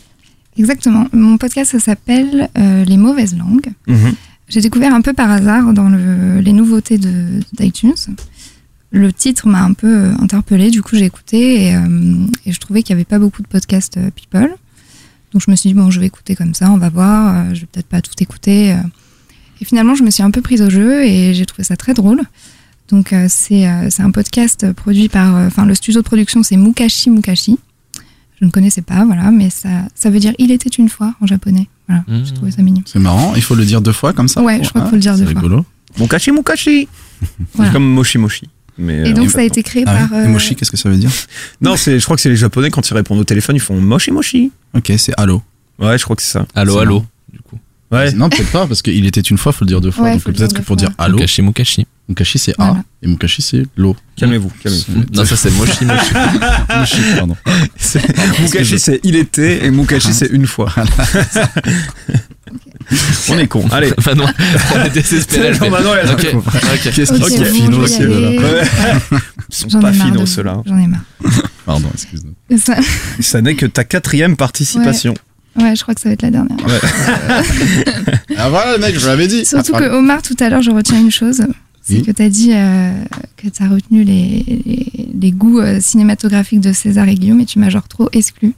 Exactement. Mon podcast, ça s'appelle euh, Les mauvaises langues. Mhm. J'ai découvert un peu par hasard dans le- les nouveautés de- d'iTunes. Le titre m'a un peu euh, interpellée, du coup j'ai écouté et, euh, et je trouvais qu'il n'y avait pas beaucoup de podcasts euh, people. Donc je me suis dit, bon, je vais écouter comme ça, on va voir, euh, je vais peut-être pas tout écouter. euh. Et finalement, je me suis un peu prise au jeu et j'ai trouvé ça très drôle. Donc euh, c'est euh, un podcast produit par, euh, enfin le studio de production c'est Mukashi Mukashi. Je ne connaissais pas, voilà, mais ça, ça veut dire il était une fois en japonais. Voilà, Mmh. j'ai trouvé ça mignon. C'est marrant, il faut le dire deux fois comme ça. Ouais, je crois qu'il faut le dire deux fois. rigolo. Mukashi Mukashi. Voilà. Comme Moshi Moshi. Mais, Et euh, donc ça a été créé Ah par. ouais euh, qu'est-ce que ça veut dire? Non, c'est, je crois que c'est les Japonais quand ils répondent au téléphone, ils font Moshi Moshi. Ok, c'est Allo. Ouais, je crois que c'est ça. Allô. marrant. Du coup. Ouais. Non, peut-être pas, parce qu'il était une fois, faut le dire deux fois. Ouais, donc peut-être que pour fois. dire Allo, Mukashi, Mukashi. Mukashi c'est A et Mukashi c'est l'eau. Calmez-vous, calmez-vous. Non, ça c'est Moshi, Moshi. [laughs] Mushi, pardon. [laughs] C'est- Mukashi, c'est il était et Mukashi, c'est une fois. [laughs] [laughs] On est con. Allez. [laughs] Manon, elle est désespérée. elle Non, Manon, elle a Ok, compris. ok. Qu'est-ce qu'ils bon, sont finaux ceux-là. [laughs] Ils sont pas finaux, ceux-là. J'en ai marre. Pardon, excuse-moi. Ça- Ça n'est que ta quatrième participation. Ouais, je crois que ça va être la dernière. Ah voilà, mec, je l'avais dit. Surtout Ah, que Omar, tout à l'heure, je retiens une chose. C'est Oui. que tu as dit euh, que tu as retenu les, les, les goûts euh, cinématographiques de César et Guillaume et tu m'as genre trop exclu.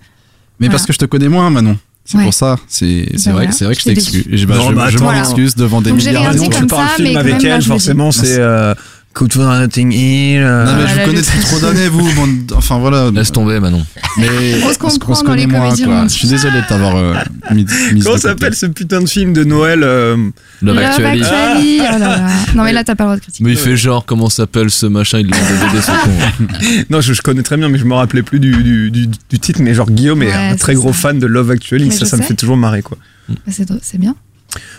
Mais parce que je te connais moins, Manon. C'est Ouais. pour ça. C'est c'est Ben vrai, voilà, c'est vrai que je je je, bah, je, bah, je attends. m'en excuse devant des milliards de dit gens. comme tu parles ça, film mais avec elle, je le forcément, c'est euh, Coup de foudre à Notting Hill. euh, Non, mais Ah, je vous connais depuis trop d'années, vous. Enfin voilà. Laisse tomber, Manon. Mais [laughs] On se comprend dans les connaît moins, quoi. Je suis désolé de t'avoir euh, mis, mis Comment s'appelle ce putain de film de Noël euh, Love Love Actually. Actually, oh là là. Non mais là t'as pas le droit de critiquer. Mais il fait genre, comment s'appelle ce machin Il l'a DVD, ce con. [laughs] Non, je, je connais très bien, mais je me rappelais plus du, du, du, du titre. Mais genre, Guillaume est un très gros fan de Love Actually. Mais ça, ça me fait toujours marrer, quoi. Bah, c'est drôle, c'est bien.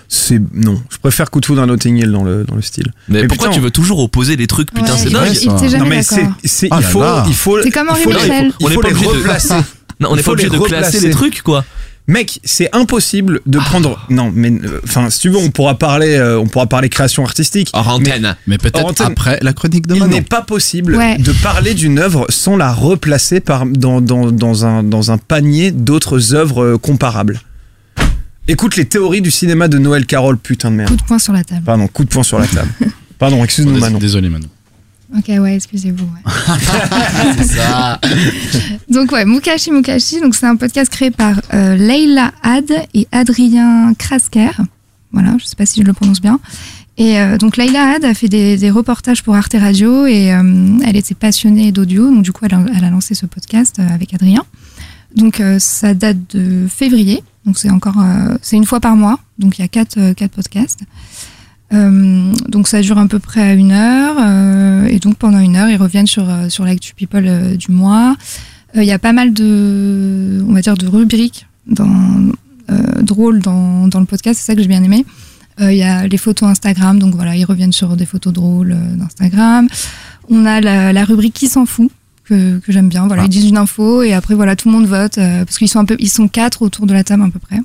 C'est non, je préfère Coup de foudre à Notting Hill dans le dans le style. Mais, Mais pourquoi putain, tu veux toujours opposer les trucs Putain, Ouais, c'est il- dingue. Il jamais non mais c'est Ah il faut là. il faut C'est comme il Henri faut, Michel. il On est faut pas les obligé de- replacer. [laughs] Non, on Il n'est pas obligé de classer replacer. les trucs, quoi. Mec, c'est impossible de prendre. Non, mais euh, enfin, si tu veux, on pourra parler, euh, on pourra parler création artistique. Hors antenne. Mais peut-être après la chronique de Il n'est pas possible Ouais. de parler d'une œuvre sans la replacer par, dans, dans, dans, un, dans un panier d'autres œuvres euh, comparables. Écoute les théories du cinéma de Noël Carroll, putain de merde. Coup de poing sur la table. Pardon, coup de poing sur la table. Pardon, excuse-nous Manon. Désolé, Manon. Ok, ouais, excusez-vous. ouais. [laughs] C'est ça. [laughs] Donc ouais, Mukashi Mukashi, donc c'est un podcast créé par euh, Leila Had et Adrien Krasker. Voilà, je sais pas si je le prononce bien. Et euh, donc Leila Had a fait des, des reportages pour Arte Radio et euh, elle était passionnée d'audio, donc du coup elle a, elle a lancé ce podcast euh, avec Adrien. Donc euh, ça date de février, donc c'est encore euh, c'est une fois par mois, donc il y a quatre, euh, quatre podcasts. Donc ça dure à peu près à une heure et donc pendant une heure ils reviennent sur sur l'actu people du mois. Il y a pas mal de on va dire de rubriques drôles dans, dans le podcast, c'est ça que j'ai bien aimé. Il y a les photos Instagram, donc voilà ils reviennent sur des photos drôles d'Instagram. On a la rubrique qui s'en fout que, que j'aime bien. Voilà Ah. ils disent une info et après voilà tout le monde vote euh, parce qu'ils sont un peu ils sont quatre autour de la table à peu près.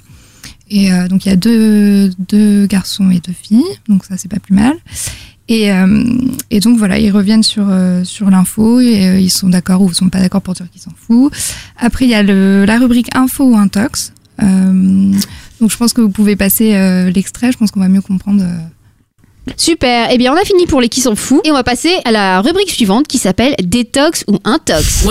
Et euh, donc il y a deux, deux garçons et deux filles, donc ça c'est pas plus mal. Et, euh, et donc voilà, ils reviennent sur, sur l'info et ils sont d'accord ou ils sont pas d'accord pour dire qu'ils s'en foutent. Après, il y a le, la rubrique info ou intox. Donc je pense que vous pouvez passer l'extrait, je pense qu'on va mieux comprendre. Super, eh bien on a fini pour les qui s'en fout et on va passer à la rubrique suivante qui s'appelle détox ou intox.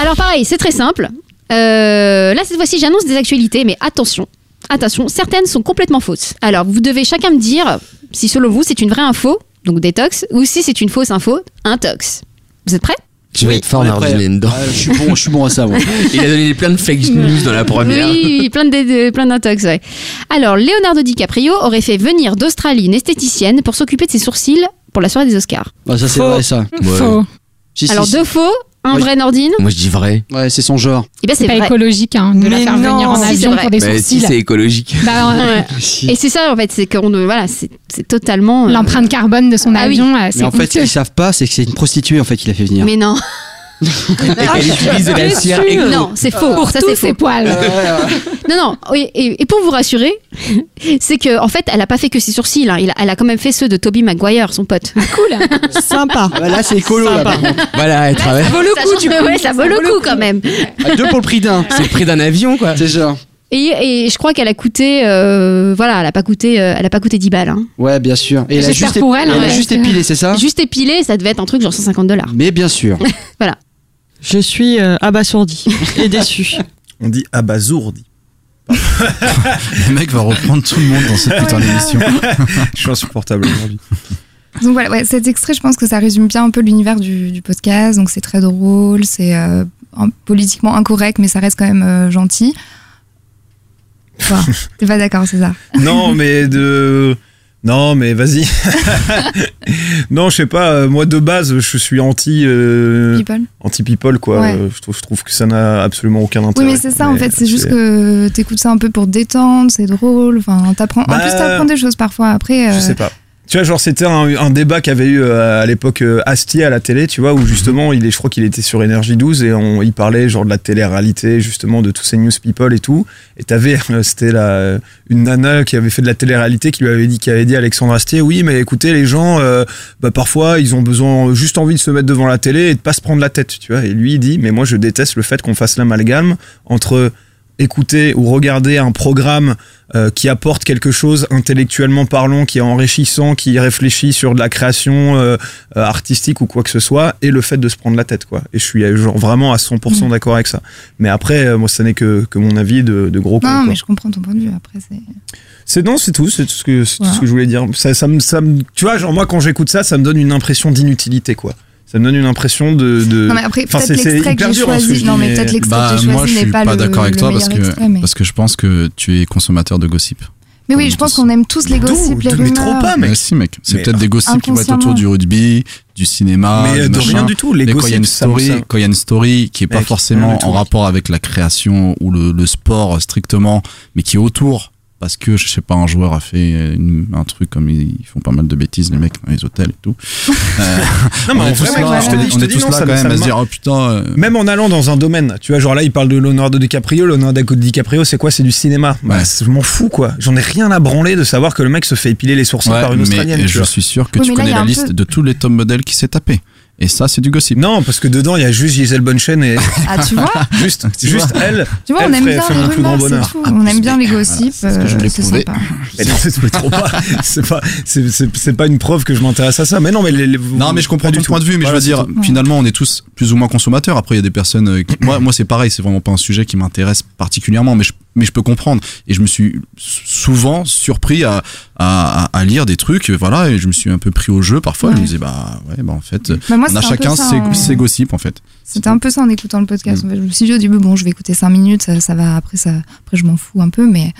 Alors pareil, c'est très simple. Euh, là cette fois-ci j'annonce des actualités, mais attention, attention, certaines sont complètement fausses. Alors vous devez chacun me dire si selon vous c'est une vraie info, donc détox, ou si c'est une fausse info, intox. Vous êtes prêts? Tu vas être fort. Nardine, dedans. je suis bon, je suis bon à ça. moi. [laughs] Il a donné plein de fake news dans la première. Oui, oui, [laughs] plein de, de- plein d'intox, ouais. Alors, Leonardo DiCaprio aurait fait venir d'Australie une esthéticienne pour s'occuper de ses sourcils pour la soirée des Oscars. Ah, ça c'est Faux. vrai ça. Ouais. Si, si, Alors, si. deux faux, un vrai Nordine. Moi je dis vrai. Ouais, c'est son genre. Et ben C'est pas vrai. écologique hein, de la Mais faire non, venir en si, c'est avion vrai. pour des Bah, sourcils. si c'est écologique. Bah, euh, Ouais. [laughs] Et c'est ça en fait, c'est qu'on voilà, c'est c'est totalement. euh, L'empreinte carbone de son Ah oui. avion, euh, Mais en fait, ce honteux. qu'ils savent pas, c'est que c'est une prostituée en fait qui l'a fait venir. Mais non. Et qu'elle utilise de la cire. Non, c'est faux. Pour ça c'est ses faux. poils. Non, non. oui, Et, et pour vous rassurer, c'est que en fait, elle a pas fait que ses sourcils. hein. A- Elle a quand même fait ceux de Toby Maguire, son pote. Cool. Sympa. Ah bah là, c'est écolo là. par. Voilà, elle travaille. vaut le coup, du coup. Ouais, ça vaut le coup quand même. À deux pour le prix d'un. C'est le prix d'un avion quoi. C'est ça. Et, et je crois qu'elle a coûté, euh, voilà, elle a pas coûté, euh, elle a pas coûté 10 balles. hein. Ouais, bien sûr. Et elle a juste, pour elle, elle a hein, juste c'est- épilé, c'est ça? Juste épilé, ça devait être un truc genre 150 dollars. Mais bien sûr. [laughs] Je suis euh, abasourdi [laughs] et déçu. On dit abasourdi. [laughs] Le mec va reprendre tout le monde dans cette putain d'émission. [laughs] Je suis insupportable aujourd'hui. Donc voilà, ouais, cet extrait, je pense que ça résume bien un peu l'univers du, du podcast. Donc c'est très drôle, c'est euh, un- politiquement incorrect, mais ça reste quand même euh, gentil. Quoi T'es pas d'accord, c'est ça Non, mais de. Non, mais vas-y. [laughs] non, je sais pas. euh, Moi, de base, je suis anti. euh, People anti people, quoi. Ouais. Euh, Je, trouve, je trouve que ça n'a absolument aucun intérêt. Oui, mais c'est ça en fait. C'est juste que t'écoutes ça un peu pour te détendre, c'est drôle. Enfin, t'apprends. En Bah, plus, t'apprends des choses parfois. Après, Je euh, sais pas. Tu vois, genre, c'était un, un débat qu'avait eu euh, à l'époque euh, Astier à la télé, tu vois, où justement, il est, je crois qu'il était sur Énergie 12 et on, il parlait genre de la télé-réalité, justement, de tous ces news people et tout. Et t'avais, [laughs] euh, c'était la, une nana qui avait fait de la télé-réalité qui lui avait dit, qui avait dit à Alexandre Astier, oui, mais écoutez, les gens, euh, bah, parfois, ils ont besoin, juste envie de se mettre devant la télé et de pas se prendre la tête, tu vois. Et lui, il dit, mais moi, je déteste le fait qu'on fasse l'amalgame entre écouter ou regarder un programme euh, qui apporte quelque chose intellectuellement parlant, qui est enrichissant, qui réfléchit sur de la création euh, euh, artistique ou quoi que ce soit, et le fait de se prendre la tête, quoi. Et je suis genre vraiment à 100% Mm. d'accord avec ça. Mais après, euh, moi, ça n'est que, que mon avis de, de gros non, mais je comprends ton point de vue. Après, c'est. C'est non, c'est tout, c'est tout ce que, tout ce je voulais dire. Ça, ça me, ça me- tu vois, genre moi, quand j'écoute ça, ça me donne une impression d'inutilité, quoi. Ça me donne une impression de. de... Non, mais après, Enfin, peut-être l'extrait que j'ai hein, choisi. je Non, dis, mais peut-être l'extrait Bah, que j'ai moi, choisi je suis n'est pas, pas le, d'accord avec le toi parce que, extrait, mais- parce que je pense que tu es consommateur de gossip. Mais oui, je pense qu'on aime tous les gossips, les Mais trop rumeurs. pas, mec. Mais si, mec. C'est Mais peut-être des gossips qui vont être autour du rugby, du cinéma. Mais, euh, du de machin. rien du tout, les Et quand il y a une gossips, story, ça- quand il y a une story qui est pas forcément en rapport avec la création ou le, le sport strictement, mais qui est autour. Parce que, je sais pas, un joueur a fait une- un truc comme ils, ils font pas mal de bêtises, les mecs, dans les hôtels et tout. [laughs] Euh, Non, mais on en est tous là, je te dis- je te dis non, ça quand même à se dire, oh putain. euh, Même en allant dans un domaine, tu vois, genre là, il parle de Leonardo DiCaprio. Leonardo DiCaprio, c'est quoi C'est du cinéma. Bah, Ouais. je m'en fous, quoi. J'en ai rien à branler de savoir que le mec se fait épiler les sourcils Ouais, par une mais Australienne. je suis sûr que Oui, tu là, connais la liste peu- de tous les top modèles qui s'est tapé. Et ça, c'est du gossip. Non, parce que dedans, il y a juste Gisèle Bonchen et Ah, tu vois [laughs] juste, [laughs] Tu juste vois. elle. Tu vois, elle on aime bien les rumeurs, c'est tout. On aime bien les gossips, c'est ce que je euh, prouvé. sympa. Mais non, c'est trop pas. C'est pas, c'est, c'est, c'est pas une preuve que je m'intéresse à ça. Mais non, mais les, les- Non, mais je comprends ton du point tout. de vue, mais Voilà, je veux dire, tout. finalement, on est tous plus ou moins consommateurs. Après, il y a des personnes. euh, qui- moi, moi, c'est pareil, c'est vraiment pas un sujet qui m'intéresse particulièrement, mais je, mais je peux comprendre. Et je me suis souvent surpris à, à, lire des trucs, voilà, et je me suis un peu pris au jeu parfois. Je me disais, bah, ouais, bah, en fait, Bah, moi, on a chacun ses, hein. ses gossips, en fait. C'était un peu ça en écoutant le podcast. En fait, je me suis dit au début, bon, je vais écouter 5 minutes, ça, ça va, après, ça, après je m'en fous un peu, mais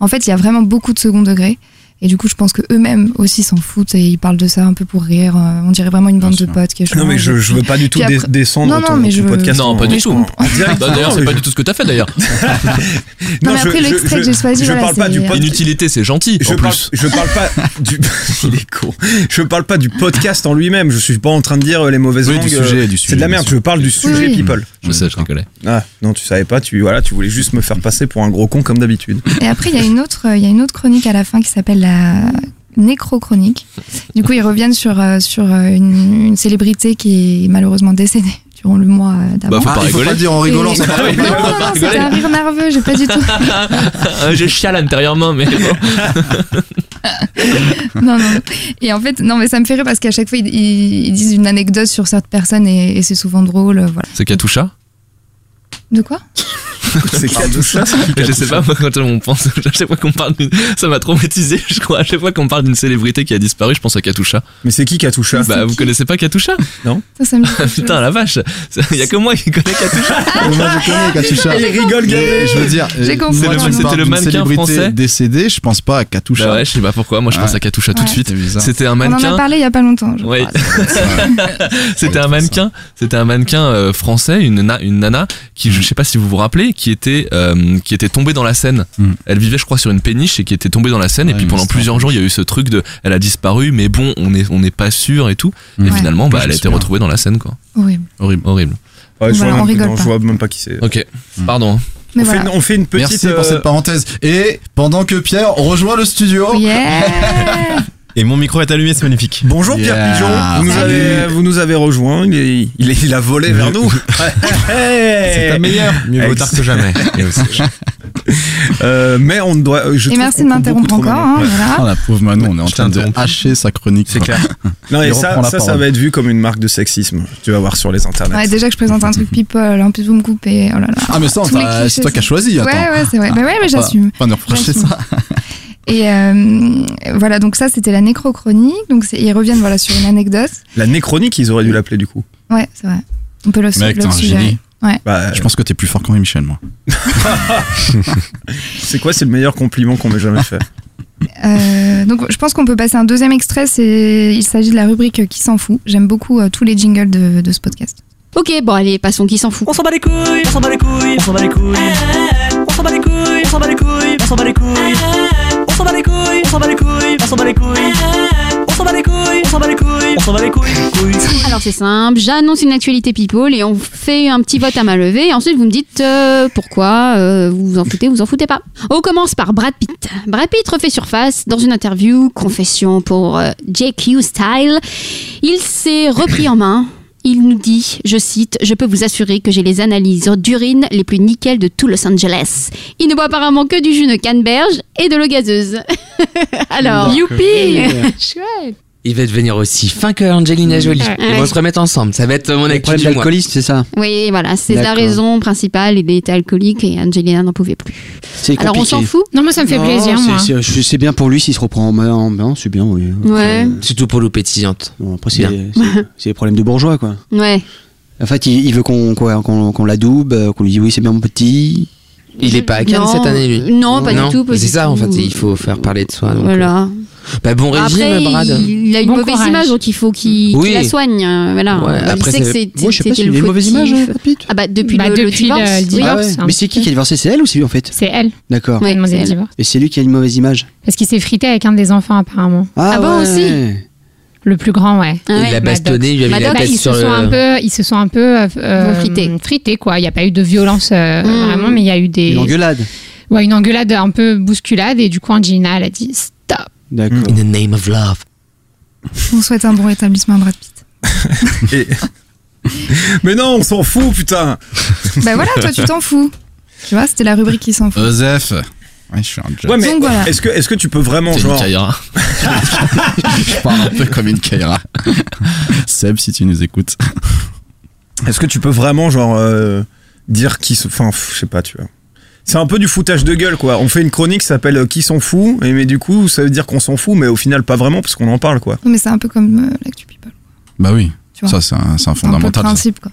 en fait, il y a vraiment beaucoup de second degré. Et du coup, je pense que eux-mêmes aussi s'en foutent et ils parlent de ça un peu pour rire. Euh, On dirait vraiment une bande de potes qui échangent. Non mais je, je veux pas du tout après- descendre Non, non, ton, mais ton je- podcast. Non, pas Mais du je tout. [laughs] Bah, D'ailleurs, c'est pas du tout ce que t'as fait d'ailleurs. [laughs] Non, mais après, je- l'extrait que j'ai choisi, Je voilà, parle pas du podcast. Inutilité, c'est gentil. Je en parle, plus. je parle pas du. [laughs] Il est con. Je parle pas du podcast en lui-même. Je suis pas en train de dire euh, les mauvaises Oui, langues. du euh, C'est de la merde. Je parle du sujet people. Je sais, je rigolais. Ah non, tu savais pas. Tu voilà, tu voulais juste me faire passer pour un gros con comme d'habitude. Et après, il y a une autre, il y a une autre chronique à la fin qui s'appelle la nécro-chronique. Du coup, ils reviennent sur, euh, sur euh, une, une célébrité qui est malheureusement décédée durant le mois d'avant. Bah, faut Ah, pas il faut rigoler. pas le dire en rigolant, ça va. Non, non, non, c'était un rire nerveux, j'ai pas du tout. [laughs] Euh, Je chiale intérieurement, mais bon. [laughs] Non, non. Et en fait, non, mais ça me fait rire parce qu'à chaque fois, ils, disent une anecdote sur cette personne et, et c'est souvent drôle. Voilà. C'est Katusha? De quoi? C'est Katusha. Je sais pas, moi, quand on pense, [laughs] à chaque fois qu'on parle d'une. Ça m'a traumatisé, [laughs] je crois. À chaque fois qu'on parle d'une célébrité qui a disparu, je pense à Katusha. Mais c'est qui Katusha? Bah, vous connaissez pas Katusha? Ça, ça me [laughs] chose. Putain, la vache. Il y a que moi qui connais Katusha. Moi, je connais Katusha. Il rigole. Je veux dire, J'ai euh, C'était le mannequin célébrité français. décédée, je pense pas à Katusha. Bah ouais, je sais pas pourquoi. Moi, je pense Ouais. à Katusha tout de Ouais. suite. C'était un On en a mannequin. parlé il y a pas longtemps. crois. C'était un mannequin, c'était un mannequin euh, français, une nana qui, je sais pas si vous vous rappelez, qui était euh, qui était tombée dans la Seine. Mm. Elle vivait, je crois, sur une péniche et qui était tombée dans la Seine. et puis pendant plusieurs jours, il y a eu ce truc de, elle a disparu, mais bon, on est on n'est pas sûr et tout. Et finalement, bah, Je elle a été retrouvée dans la Seine, quoi. Horrible. Horrible. Horrible. Ouais, je, Voilà, vois on même, rigole non, je pas. vois même pas qui c'est. Ok. Pardon. Mais on, voilà. fait une, on fait une petite. Merci pour euh, cette parenthèse. Et pendant que Pierre rejoint le studio, Yeah [laughs] Et mon micro est allumé, c'est magnifique. Bonjour Pierre. Pigeon, vous nous, avez, vous nous avez rejoint, il, est, il, est- il a volé vers nous. C'est ta meilleure. Mieux vaut tard que jamais. [laughs] Euh, mais on doit. Je Et merci de m'interrompre encore. hein, Ouais. Oh, voilà. la pauvre Manon, on est en train de hacher sa chronique. C'est clair. [laughs] Non, et ça, ça, va être vu comme une marque de sexisme. Tu vas voir sur les internets. Ouais, déjà que je présente un truc people, en plus vous me coupez. Oh là là. Ah mais ça, c'est toi qui as choisi. Attends. Ouais, ouais, c'est vrai. Bah ouais, mais pas- j'assume. Pas nous reprocher ça. [laughs] Et euh, voilà, donc ça c'était la nécrochronique. Donc ils reviennent voilà sur une anecdote. La néchronique, ils auraient dû l'appeler du coup. Ouais, c'est vrai. On peut le, Mec, le t'es un suggérer. Ouais. Bah, Je pense que t'es plus fort qu'Henri Michel, moi. [laughs] c'est quoi C'est le meilleur compliment qu'on m'ait jamais fait? Euh, donc je pense qu'on peut passer un deuxième extrait. C'est il s'agit de la rubrique Qui s'en fout. J'aime beaucoup euh, tous les jingles de, de ce podcast. Ok, bon allez, passons, qui s'en fout On s'en bat les couilles, on s'en bat les couilles, on s'en bat les couilles. On s'en bat les couilles, on s'en bat les couilles, on s'en bat les couilles. On s'en bat les couilles, on s'en bat les couilles, on s'en bat les couilles. On s'en bat les couilles, on s'en bat les couilles, on s'en bat les couilles. Alors c'est simple, j'annonce une actualité people et on fait un petit vote à main levée et ensuite vous me dites euh, pourquoi euh, vous vous en foutez, vous en foutez pas. On commence par Brad Pitt. Brad Pitt refait surface dans une interview, confession pour euh, JQ Style. Il s'est repris en main. Il nous dit, je cite, Je peux vous assurer que j'ai les analyses d'urine les plus nickel de tout Los Angeles. Il ne boit apparemment que du jus de canneberge et de l'eau gazeuse. [laughs] Alors, youpi [laughs] Chouette Il va devenir aussi fin que Angelina Jolie. Ouais. Ils vont se remettre ensemble. Ça va être mon actu du mois. c'est ça? Oui, voilà, c'est la raison principale. Il était alcoolique et Angelina n'en pouvait plus. C'est Alors on compliqué. s'en fout Non, moi, ça me fait Non, plaisir, c'est- bien pour lui s'il se reprend en main, c'est bien, oui. Ouais. Surtout pour l'eau pétillante. Bon, après, c'est les problèmes de bourgeois, quoi. Ouais. En fait, il, il veut qu'on qu'on qu'on- qu'on l'adoube, euh, qu'on lui dise oui, c'est bien mon petit. Il est pas à Cannes Non. cette année, lui. Non, pas du tout, mais C'est ça, en fait. Il faut faire parler de soi. donc, Voilà. euh, Bah, bon régime, Après, Brad. il, il a une Bon mauvaise courage. image, donc il faut qu'il Oui. la soigne. euh, Voilà. Ouais, il après, sait que c'est- c'est- Moi, je sais pas s'il le a une mauvaise image. Ah bah depuis, Bah, le, le depuis le divorce. divorce. Ah ouais. un Mais c'est qui qui a divorcé? C'est elle ou c'est lui en fait? C'est elle D'accord. Ouais, le. Et c'est lui qui a une mauvaise image? Parce qu'il s'est frité avec un des enfants, apparemment. Ah bon, ouais. aussi Le plus grand, ouais. Ah ouais. Il l'a bastonné, il lui a mis la Maddox, Bah, tête ils, se sur sont un le. peu, ils se sont un peu euh, euh, frités. frités, quoi. Il n'y a pas eu de violence euh, Mm. vraiment, mais il y a eu des. Une engueulade. Ouais, une engueulade un peu bousculade, et du coup, Angelina, elle a dit stop. D'accord. In the name of love. On souhaite un bon rétablissement à Brad Pitt. [laughs] Et- Mais non, on s'en fout, putain. bah voilà, toi tu t'en fous. Tu vois, c'était la rubrique Qui s'en fout. Osef. Ouais, je suis un. Ouais, mais Donc voilà. est-ce que, est-ce que tu peux vraiment une genre Kaira. [laughs] Je parle un peu comme une Kaira. Seb, si tu nous écoutes. Est-ce que tu peux vraiment genre euh, dire qui se enfin je sais pas tu vois. C'est un peu du foutage de gueule quoi. On fait une chronique qui s'appelle euh, qui s'en fout? Et mais du coup ça veut dire qu'on s'en fout mais au final pas vraiment parce qu'on en parle quoi. Non, mais c'est un peu comme euh, l'actu people. Bah oui. Tu vois? Ça, c'est un, c'est un C'est un fondamental. principe quoi.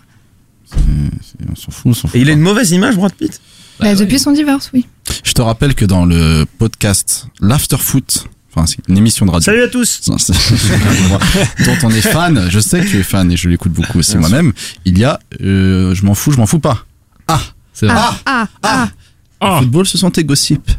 C'est- c'est- On s'en fout, on s'en fout. Et il a une mauvaise image Brad Pitt? Bah, depuis son divorce, oui. Je te rappelle que dans le podcast L'Afterfoot, enfin c'est une émission de radio. Salut à tous. Non, c'est- [laughs] dont on est fan. Je sais que tu es fan et je l'écoute beaucoup aussi moi-même. Il y a, euh, je m'en fous, je m'en fous pas. Ah, C'est vrai. Ah, ah, ah. Le football, ce sont tes gossips.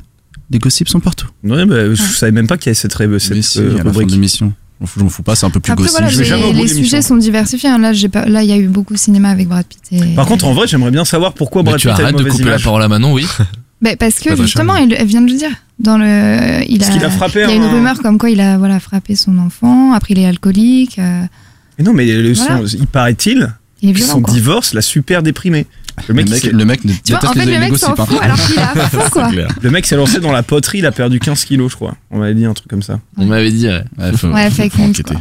Les gossips sont partout. Ouais, bah, je savais même pas qu'il y avait cette, cette si, euh, à la fin de rubrique. l'émission. Je m'en fous, je m'en fous pas, c'est un peu plus Après, gossip. voilà, les, les sujets sont diversifiés. hein. Là, j'ai pas, là, il y a eu beaucoup de cinéma avec Brad Pitt. Et... Par contre, en vrai, j'aimerais bien savoir pourquoi Mais Brad tu Pitt a une arrêtes de couper la parole à Manon, oui. [laughs] Bah, parce que justement, elle, elle vient de le dire. Dans le, il Parce a, a frappé il y a une un- rumeur comme quoi il a voilà frappé son enfant. Après, il est alcoolique. euh, Mais non, mais le Voilà. son- il paraît-il il est que violent. son quoi. divorce l'a super déprimé. Le mec, le mec ne vois, en fait, les, le les mec s'en gossips. fout alors qu'il est à fond, [laughs] quoi. le mec s'est lancé dans la poterie, il a perdu 15 kilos, je crois. On m'avait dit un truc comme ça. On m'avait dit, ouais. Ouais, faut- faut enquêter.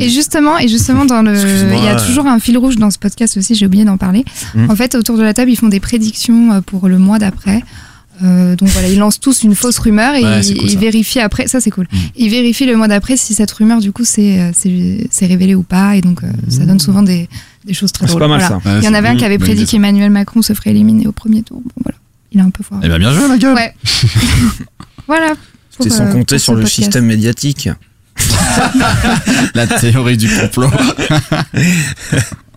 Et justement, et justement dans le, il y a toujours un fil rouge dans ce podcast aussi. J'ai oublié d'en parler. Mm. En fait, autour de la table, ils font des prédictions euh, pour le mois d'après. Euh, donc voilà, ils lancent tous une fausse rumeur et Ouais, ils, cool, vérifient après. Ça, c'est cool. Mm. Ils vérifient le mois d'après si cette rumeur, du coup, c'est euh, c'est c'est révélé ou pas. Et donc, euh, ça donne souvent des, des choses très Ah, drôles. pas mal, Voilà. ça. Ouais, Il y en avait un qui avait prédit qu'Emmanuel Macron se ferait éliminer au premier tour. Bon, voilà. Il a un peu foiré. Eh ben bien joué la gueule. Ouais. [laughs] voilà. C'était sans euh, compter sur le podcast. système médiatique. [laughs] La théorie du complot. [laughs]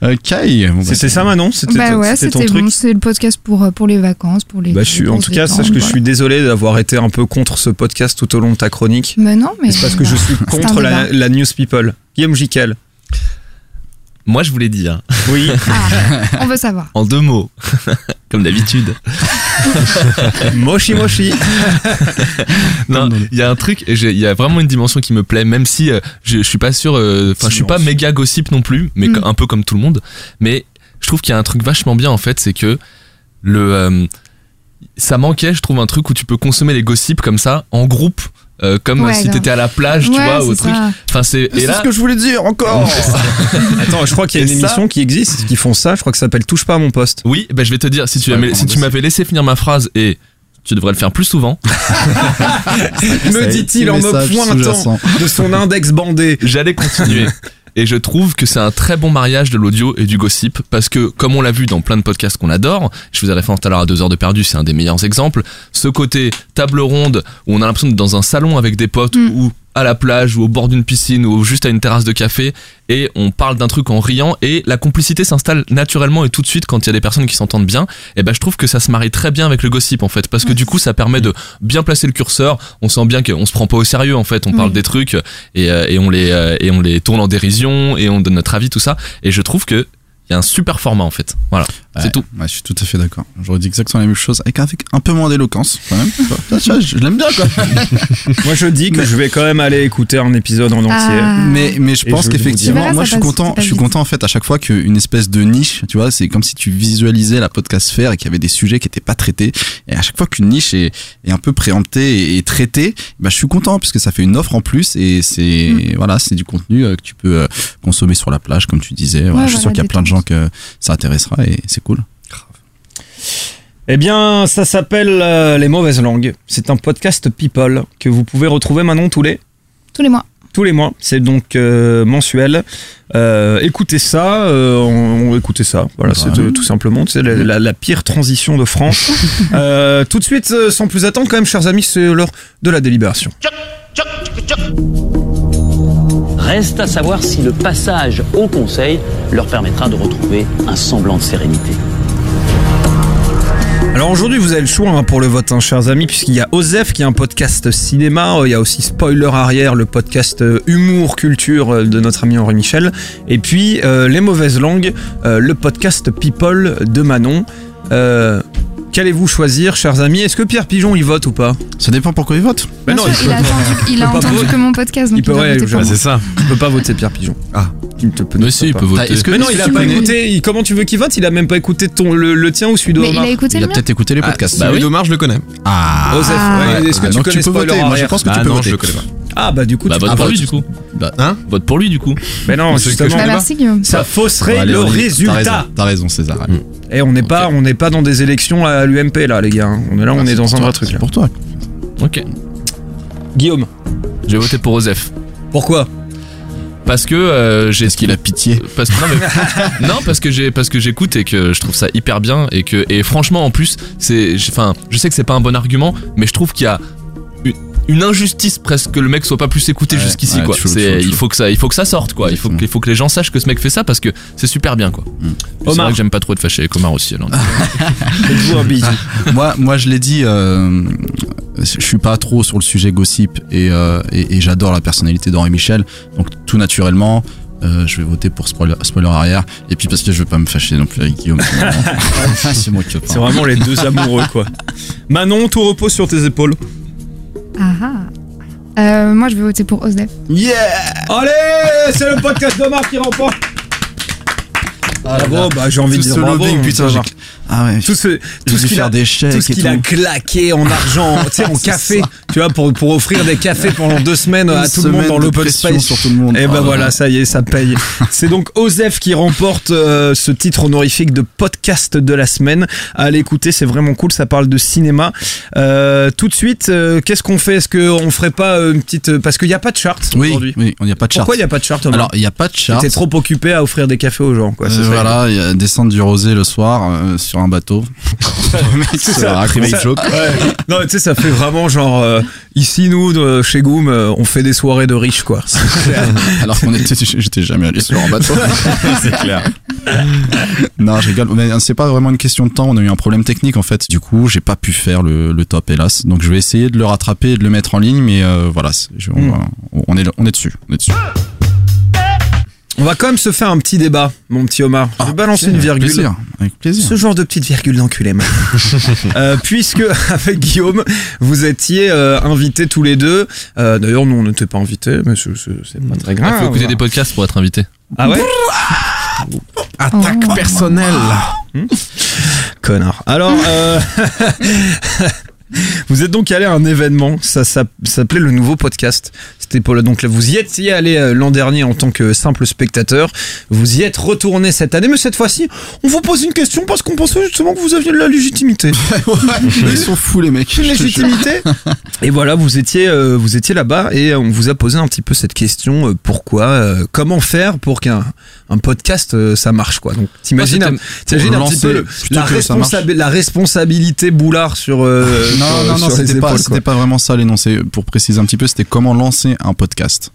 Bon, bah, C'était ça, Manon C'était Bah ouais, c'était ton truc bon. C'est le podcast pour, euh, pour les vacances, pour les. bah, je suis, en tout cas, sache que je suis désolé d'avoir été un peu contre ce podcast tout au long de ta chronique. Mais non, mais. C'est parce que je suis [laughs] contre la, la news people. Guillaume Jiquel. Moi, je voulais dire, Oui. Ah, on veut savoir. en deux mots, [laughs] comme d'habitude. [laughs] moshi moshi. Non, il y a un truc, il y a vraiment une dimension qui me plaît, même si euh, je, je suis pas sûr, euh, enfin, je suis pas méga gossip non plus, mais Mm. un peu comme tout le monde. Mais je trouve qu'il y a un truc vachement bien en fait, c'est que le euh, ça manquait, je trouve un truc où tu peux consommer les gossips comme ça en groupe. Euh, comme Ouais, si t'étais à la plage, tu Ouais, vois, ou au c'est truc. ça. Enfin, c'est et C'est là, ce que je voulais dire encore. [laughs] Attends, je crois qu'il y a une Et ça- émission qui existe, qui font ça. Je crois que ça s'appelle Touche pas à mon poste. oui, ben je vais te dire, si tu, si tu bah, m'avais laissé finir ma phrase et tu devrais le faire plus souvent, [laughs] Me dit-il en me pointant de son index bandé. j'allais continuer. [laughs] Et je trouve que c'est un très bon mariage de l'audio et du gossip parce que, comme on l'a vu dans plein de podcasts qu'on adore, je vous ai référé tout à l'heure à deux heures de perdu, c'est un des meilleurs exemples. Ce côté table ronde où on a l'impression d'être dans un salon avec des potes Mm. ou à la plage ou au bord d'une piscine ou juste à une terrasse de café et on parle d'un truc en riant et la complicité s'installe naturellement et tout de suite quand il y a des personnes qui s'entendent bien et ben je trouve que ça se marie très bien avec le gossip en fait parce que du coup ça permet de bien placer le curseur. On sent bien qu'on se prend pas au sérieux en fait. On parle des trucs et, euh, et on les euh, et on les tourne en dérision et on donne notre avis tout ça. Et je trouve que il y a un super format en fait. Voilà Ouais, c'est tout Ouais, je suis tout à fait d'accord. J'aurais dit exactement la même chose, avec, avec un peu moins d'éloquence, quand même. Je l'aime bien, quoi. [laughs] Moi, je dis que je vais quand même aller écouter un épisode en entier. Ah. Mais, mais je pense qu'effectivement, moi je suis content, je suis content en fait à chaque fois qu'une espèce de niche, tu vois, c'est comme si tu visualisais la podcast sphère et qu'il y avait des sujets qui étaient pas traités. Et à chaque fois qu'une niche est, est un peu préemptée et, et traitée, bah, je suis content puisque ça fait une offre en plus et c'est, Mm. voilà, c'est du contenu euh, que tu peux euh, consommer sur la plage, comme tu disais. Voilà, Ouais, je suis sûr qu'il y a plein de gens que ça intéressera et c'est cool. Eh bien, ça s'appelle euh, Les Mauvaises Langues. C'est un podcast People que vous pouvez retrouver maintenant tous les Tous les mois. tous les mois. C'est donc euh, mensuel. Euh, écoutez ça, euh, on, on- écoutez ça. Voilà, c'est Ouais. tout simplement c'est la, la- la pire transition de France. [laughs] Euh, tout de suite, sans plus attendre, quand même, chers amis, c'est l'heure de la délibération. Reste à savoir si le passage au Conseil leur permettra de retrouver un semblant de sérénité. Alors aujourd'hui, vous avez le choix hein, pour le vote, hein, chers amis, puisqu'il y a Osef qui est un podcast cinéma, euh, il y a aussi Spoiler Arrière, le podcast euh, humour culture euh, de notre ami Henri Michel, et puis Les Mauvaises Langues, le podcast People de Manon. Qu'allez-vous choisir, chers amis Est-ce que Pierre Pigeon y vote ou pas Ça dépend pourquoi il vote. Bien non, sûr, il a entendu, il a entendu que mon podcast, donc Il il, peut, doit ouais, c'est ça. Il peut pas voter Pierre Pigeon. Ah. Il ne te peut mais si il peut voter Est-ce que Mais non, il a pas écouté. il- comment tu veux qu'il vote Il a même pas écouté ton, le, le tien ou celui de il Omar a écouté Il a peut-être écouté les Ah, podcasts. bah Celui oui. d'Omar, je le connais. Ah, Osef, Ah. ouais, est-ce que Ah, tu connais tu peux voter. Moi, je pense que tu Ah peux non, voter. je le connais pas. Ah bah du coup, bah tu vote peux pour lui du coup Bah, hein Vote pour lui du coup. Mais non, C'est que justement, je Bah, ça fausserait le résultat. raison, t'as raison, César. Et on n'est pas, on n'est pas dans des élections à l'UMP là, les gars. On est là, on Ah, est dans un vrai truc c'est pour toi. ok. Guillaume, je vais voter pour Osef. Pourquoi? Parce que euh, j'ai Est-ce qu'il a pitié. Parce que non, mais- [laughs] non, parce que j'ai parce que j'écoute et que je trouve ça hyper bien et que et franchement en plus c'est j'ai- enfin je sais que c'est pas un bon argument mais je trouve qu'il y a une, injustice presque que le mec soit pas plus écouté Ouais, jusqu'ici ouais, quoi. chaud, C'est- chaud, il faut que ça, il faut que ça sorte quoi. Il faut, que- il faut que les gens sachent que ce mec fait ça parce que c'est super bien quoi. Mm. C'est Omar. vrai que j'aime pas trop être fâché avec Omar aussi. Alors. [laughs] [laughs] Moi, moi, je l'ai dit, euh, je suis pas trop sur le sujet gossip et, euh, et, et j'adore la personnalité d'Henri Michel. Donc, tout naturellement, euh, je vais voter pour spoiler, spoiler arrière. Et puis parce que je veux pas me fâcher non plus avec Guillaume. c'est [laughs] moi qui C'est vraiment les deux amoureux, quoi. Manon, tout repose sur tes épaules. Ah ah. Euh, moi, je vais voter pour Osef. Yeah Allez, c'est le podcast d'Omar qui remporte. Bravo, bah j'ai envie de Tout dire ce bravo. lobbying, putain, Ah ouais. Tout ce, tout ce qu'il a, des chèques tout ce et qu'il a tout. claqué en [laughs] argent, tu sais, en café, ça. tu vois, pour, pour offrir des cafés pendant deux semaines à tout le monde dans de l'open space. sur tout le monde. Et ben Oh là voilà, là. ça y est, ça paye. [laughs] C'est donc Osef qui remporte euh, ce titre honorifique de podcast de la semaine. À l'écouter, c'est vraiment cool, ça parle de cinéma. Euh, tout de suite, euh, qu'est-ce qu'on fait? Est-ce qu'on ferait pas euh, une petite... Parce qu'il n'y a pas de chart Oui, aujourd'hui. oui, il n'y a pas de chart. Pourquoi il n'y a pas de chart Alors, il n'y a pas de chart. T'es trop occupé à offrir des cafés aux gens, quoi. Voilà, il y a descendre du rosé le soir euh, sur un bateau. [laughs] Ça. Ça- ouais. Non, tu sais, ça fait vraiment genre. euh, ici, nous, de- chez Goom, euh, on fait des soirées de riches, quoi. [laughs] Alors qu'on était, j'étais jamais allé sur un bateau. [laughs] C'est clair. Non, je rigole. Mais c'est pas vraiment une question de temps. On a eu un problème technique en fait. Du coup, j'ai pas pu faire le, le top, hélas. Donc, je vais essayer de le rattraper et de le mettre en ligne. Mais voilà, je- on, Mm. est, on est dessus. On est dessus. On va quand même se faire un petit débat, mon petit Omar. Je vais balancer une avec virgule. plaisir, avec plaisir. Ce genre de petite virgule d'enculé. [laughs] Euh, puisque, [laughs] avec Guillaume, vous étiez euh, invités tous les deux. Euh, D'ailleurs, nous, on n'était pas invités, mais c'est pas très Il grave. faut écouter des podcasts pour être invité. Ah ouais [laughs] Attaque Oh. personnelle. Connard. Alors, euh, vous êtes donc allé à un événement, ça, ça s'appelait le nouveau podcast. C'était pour le, donc là, vous y étiez allé euh, l'an dernier en tant que simple spectateur. Vous y êtes retourné cette année, mais cette fois-ci, on vous pose une question parce qu'on pensait justement que vous aviez de la légitimité. [laughs] Ils sont fous les mecs. Légitimité. [laughs] Et voilà, vous étiez, euh, vous étiez là-bas et on vous a posé un petit peu cette question euh, pourquoi, euh, comment faire pour qu'un un podcast ça marche quoi. Donc t'imagines, un, petit peu le- la responsabilité boulard sur. [laughs] euh, Non, sur- non, non, sur les c'était pas, pas vraiment ça l'énoncé. Pour préciser un petit peu, c'était comment lancer un podcast.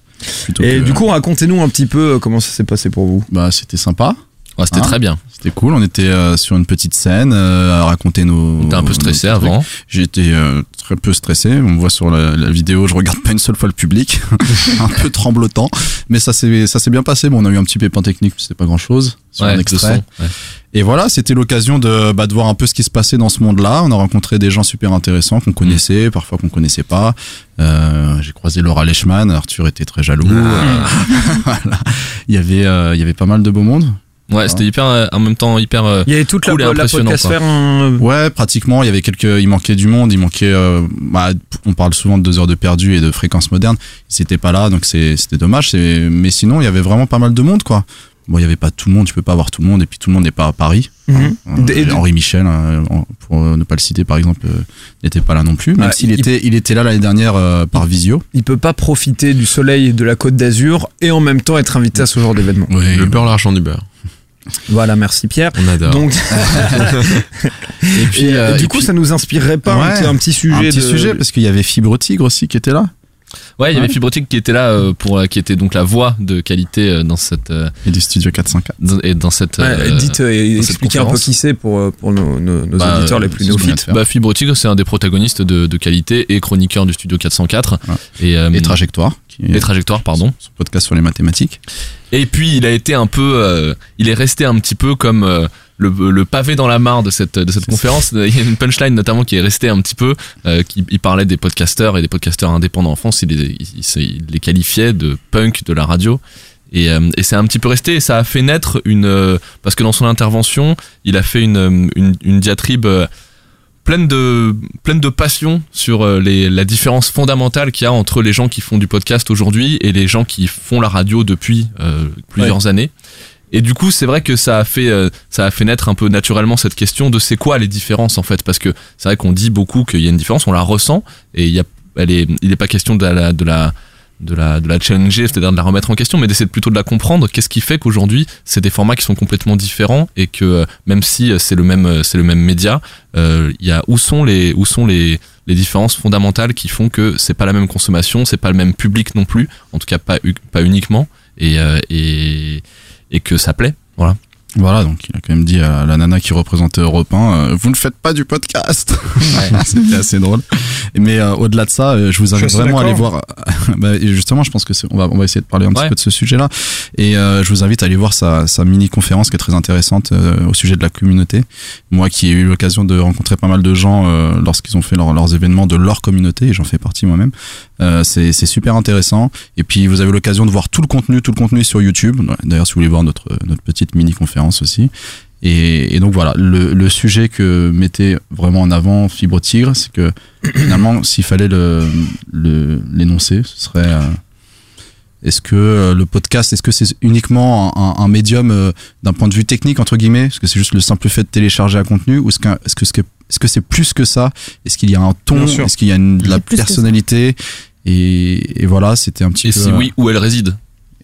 Et que- du coup, racontez-nous un petit peu euh, comment ça s'est passé pour vous. bah, c'était sympa. Ouais, C'était Hein très bien. C'était cool. On était euh, sur une petite scène euh, à raconter nos. On était un peu stressé avant. J'étais euh, très peu stressé. On me voit sur la, la vidéo, je regarde pas une seule fois le public, [laughs] un peu tremblotant. Mais ça s'est ça s'est bien passé. Bon, on a eu un petit pépin technique, c'était pas grand chose sur Ouais, un extrait. son, ouais. Et voilà, c'était l'occasion de, bah, de voir un peu ce qui se passait dans ce monde-là. On a rencontré des gens super intéressants qu'on connaissait, parfois qu'on connaissait pas. Euh, J'ai croisé Laura Lechman, Arthur était très jaloux. Euh, [laughs] voilà. Il y avait, euh, il y avait pas mal de beau monde. Ouais, c'était hyper, euh, en même temps hyper. euh, Il y avait toute cool et la, la impressionnant, podcast quoi. faire un. Ouais, pratiquement. Il y avait quelques, il manquait du monde, il manquait. euh, bah, on parle souvent de deux heures de perdu et de fréquences modernes. Ils étaient pas là, donc c'est- c'était dommage. c'est- Mais sinon, il y avait vraiment pas mal de monde, quoi. Bon, il y avait pas tout le monde. Tu peux pas avoir tout le monde, et puis tout le monde n'est pas à Paris. Mhm. Euh, Et- Henri Michel, euh, pour euh, ne pas le citer par exemple, euh, n'était pas là non plus. Même s'il il- était, il était là l'année dernière euh, par visio. Il peut pas profiter du soleil de la côte d'Azur et en même temps être invité à ce genre d'événement. Le beurre, l'argent du beurre. Voilà, merci Pierre. On adore. Donc, [laughs] [laughs] Et puis, et, euh, du et coup, puis- ça nous inspirerait pas un, Ouais, petit, un petit sujet un petit de- sujet parce qu'il y avait Fibre Tigre aussi qui était là. Ouais, il y avait Ouais. Fibrotique qui était là euh, pour, euh, qui était donc la voix de qualité dans cette et du studio 404 dans- et dans cette. Ouais, euh, dites et dans cette expliquez un peu qui c'est pour, pour nos, nos- nos Bah, auditeurs les plus néophytes. Bah, Fibre Tigre, c'est un des protagonistes de, de qualité et chroniqueur du studio 404 et, euh, et Trajectoire, qui est et Trajectoire, pardon. son podcast sur les mathématiques. Et puis il a été un peu, euh, il est resté un petit peu comme euh, le, le pavé dans la mare de cette de cette conférence. Il y a une punchline notamment qui est restée un petit peu, euh, qui il parlait des podcasteurs et des podcasteurs indépendants en France. Il les, il, les qualifiait de punk de la radio. Et, et c'est un petit peu resté et ça a fait naître une parce que dans son intervention il a fait une une, une diatribe pleine de pleine de passion sur euh, les, la différence fondamentale qu'il y a entre les gens qui font du podcast aujourd'hui et les gens qui font la radio depuis euh, plusieurs années. Et du coup, c'est vrai que ça a fait euh, ça a fait naître un peu naturellement cette question de c'est quoi les différences en fait? Parce que c'est vrai qu'on dit beaucoup qu'il y a une différence, on la ressent et il y a elle est il n'est pas question de la de la de la, de la challenger, c'est-à-dire de la remettre en question, mais d'essayer plutôt de la comprendre. Qu'est-ce qui fait qu'aujourd'hui, c'est des formats qui sont complètement différents et que euh, même si euh, c'est le même, euh, c'est le même média, il y a où sont les, où sont les, les différences fondamentales qui font que c'est pas la même consommation, c'est pas le même public non plus, en tout cas pas pas uniquement, et euh, et et que ça plaît. Voilà. Voilà, donc il a quand même dit à la nana qui représentait Europe 1, euh, vous ne faites pas du podcast. [laughs] C'était assez drôle. Mais euh, au-delà de ça, euh, je vous invite Je vraiment à aller voir. [laughs] bah, justement, je pense que on va, on va essayer de parler un petit peu de ce sujet-là. Et euh, je vous invite à aller voir sa, sa mini-conférence qui est très intéressante euh, au sujet de la communauté. Moi qui ai eu l'occasion de rencontrer pas mal de gens euh, lorsqu'ils ont fait leur- leurs événements de leur communauté, et j'en fais partie moi-même, euh, c'est, super intéressant. Et puis vous avez l'occasion de voir tout le contenu, tout le contenu est sur YouTube. D'ailleurs, si vous voulez voir notre, notre petite aussi. Et, et donc voilà, le, le sujet que mettait vraiment en avant Fibre Tigre, c'est que [clears throat] finalement, s'il fallait le, le- l'énoncer, ce serait euh, est-ce que euh, le podcast, est-ce que c'est uniquement un, un médium euh, d'un point de vue technique entre guillemets, est-ce que c'est juste le simple fait de télécharger un contenu, ou est-ce que est-ce que est-ce que c'est plus que ça? Est-ce qu'il y a un ton? Est-ce qu'il y a une, de la C'est personnalité? Et, et voilà, c'était un petit Et peu. si euh, oui, où elle réside?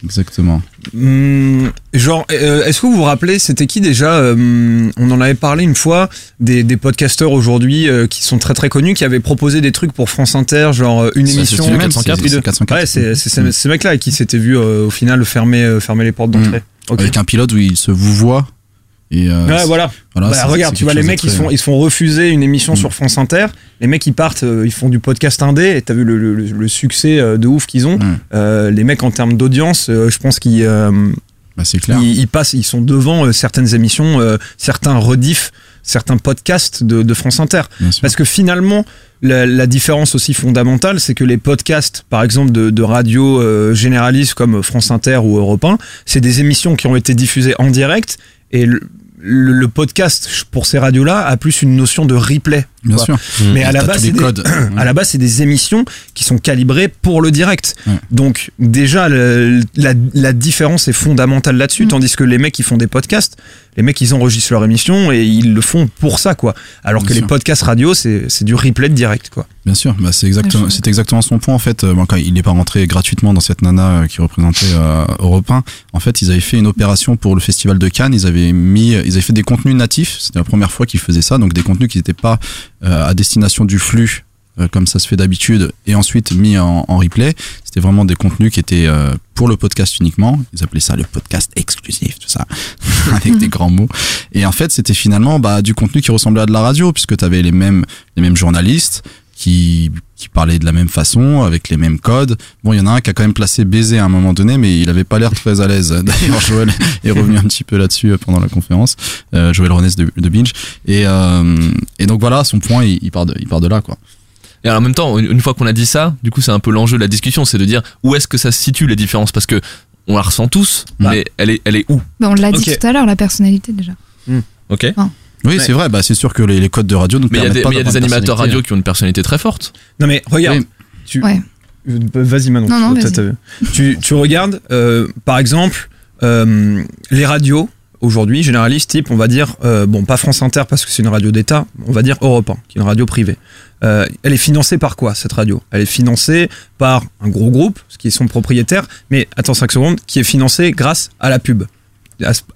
Exactement. Hum, genre, euh, est-ce que vous vous rappelez, c'était qui déjà euh, On en avait parlé une fois, des, des podcasteurs aujourd'hui euh, qui sont très très connus, qui avaient proposé des trucs pour France Inter, genre une émission. c'est le même, Studio c'est- c'est 404. Ouais, c'est c'est ces- mecs-là qui s'étaient vus au final fermer, fermer les portes d'entrée. Ok. Avec un pilote où il se vous voit. Et euh, Ouais, voilà. voilà, Bah, regarde, tu vois, les mecs, ils, sont, ils se font refuser une émission sur France Inter. Les mecs, ils partent, euh, ils font du podcast indé. Et t'as vu le, le- le succès euh, de ouf qu'ils ont. Euh, les mecs, en termes d'audience, je pense qu'ils Bah, c'est clair. ils, ils passent, ils sont devant certaines émissions, certains rediffs, certains podcasts de, de France Inter. Parce que finalement, la, la différence aussi fondamentale, c'est que les podcasts, par exemple, de, de radio euh, généralistes comme France Inter ou Europe 1, c'est des émissions qui ont été diffusées en direct et le, le- le podcast pour ces radios-là a plus une notion de replay. Bien quoi. sûr. Mais Mmh. à la base, des, [clears throat] à la base, c'est des émissions qui sont calibrées pour le direct. Donc déjà, le- la, la différence est fondamentale là-dessus, tandis que les mecs qui font des podcasts, les mecs ils enregistrent leur émission et ils le font pour ça, quoi. Alors que les podcasts radio, c'est c'est du replay de direct, quoi. Bien sûr, bah c'est exactement, c'est exactement son point en fait. Euh, bon, quand il n'est pas rentré gratuitement dans cette nana euh, qui représentait euh, Europe 1, en fait, ils avaient fait une opération pour le festival de Cannes. Ils avaient mis, ils avaient fait des contenus natifs. C'était la première fois qu'ils faisaient ça, donc des contenus qui n'étaient pas euh, à destination du flux. euh, comme ça se fait d'habitude et ensuite mis en, en replay c'était vraiment des contenus qui étaient euh, pour le podcast uniquement ils appelaient ça le podcast exclusif tout ça [laughs] avec des grands mots et en fait c'était finalement bah, du contenu qui ressemblait à de la radio puisque tu avais les mêmes les mêmes journalistes qui, qui parlaient de la même façon, avec les mêmes codes. Bon, il y en a un qui a quand même placé baiser à un moment donné, mais il avait pas l'air très à l'aise. [laughs] D'ailleurs, Joël est revenu un petit peu là-dessus euh, pendant la conférence. Euh, Joël Renès de, de Binge. Et, euh, et donc voilà, son point, il, il part de, il part de là, quoi. Et alors, en même temps, une fois qu'on a dit ça, du coup, c'est un peu l'enjeu de la discussion, c'est de dire où est-ce que ça se situe les différences, parce que on la ressent tous, mais elle est, elle est où? Bah, on l'a dit tout à l'heure, la personnalité déjà. Ok. Oui, c'est vrai, bah, c'est sûr que les, les codes de radio nous Mais il y a permettent des, pas mais il y a des animateurs radio qui ont une personnalité très forte. Non mais regarde, tu... Ouais. Euh, Vas-y Manon. Non, non, tu, tu regardes, euh, par exemple, euh, les radios aujourd'hui, généralistes, type, on va dire, euh, bon, pas France Inter parce que c'est une radio d'État, on va dire Europe 1, qui est une radio privée. Euh, elle est financée par quoi cette radio? Elle est financée par un gros groupe, ce qui est son propriétaire, mais attends 5 secondes, qui est financé grâce à la pub.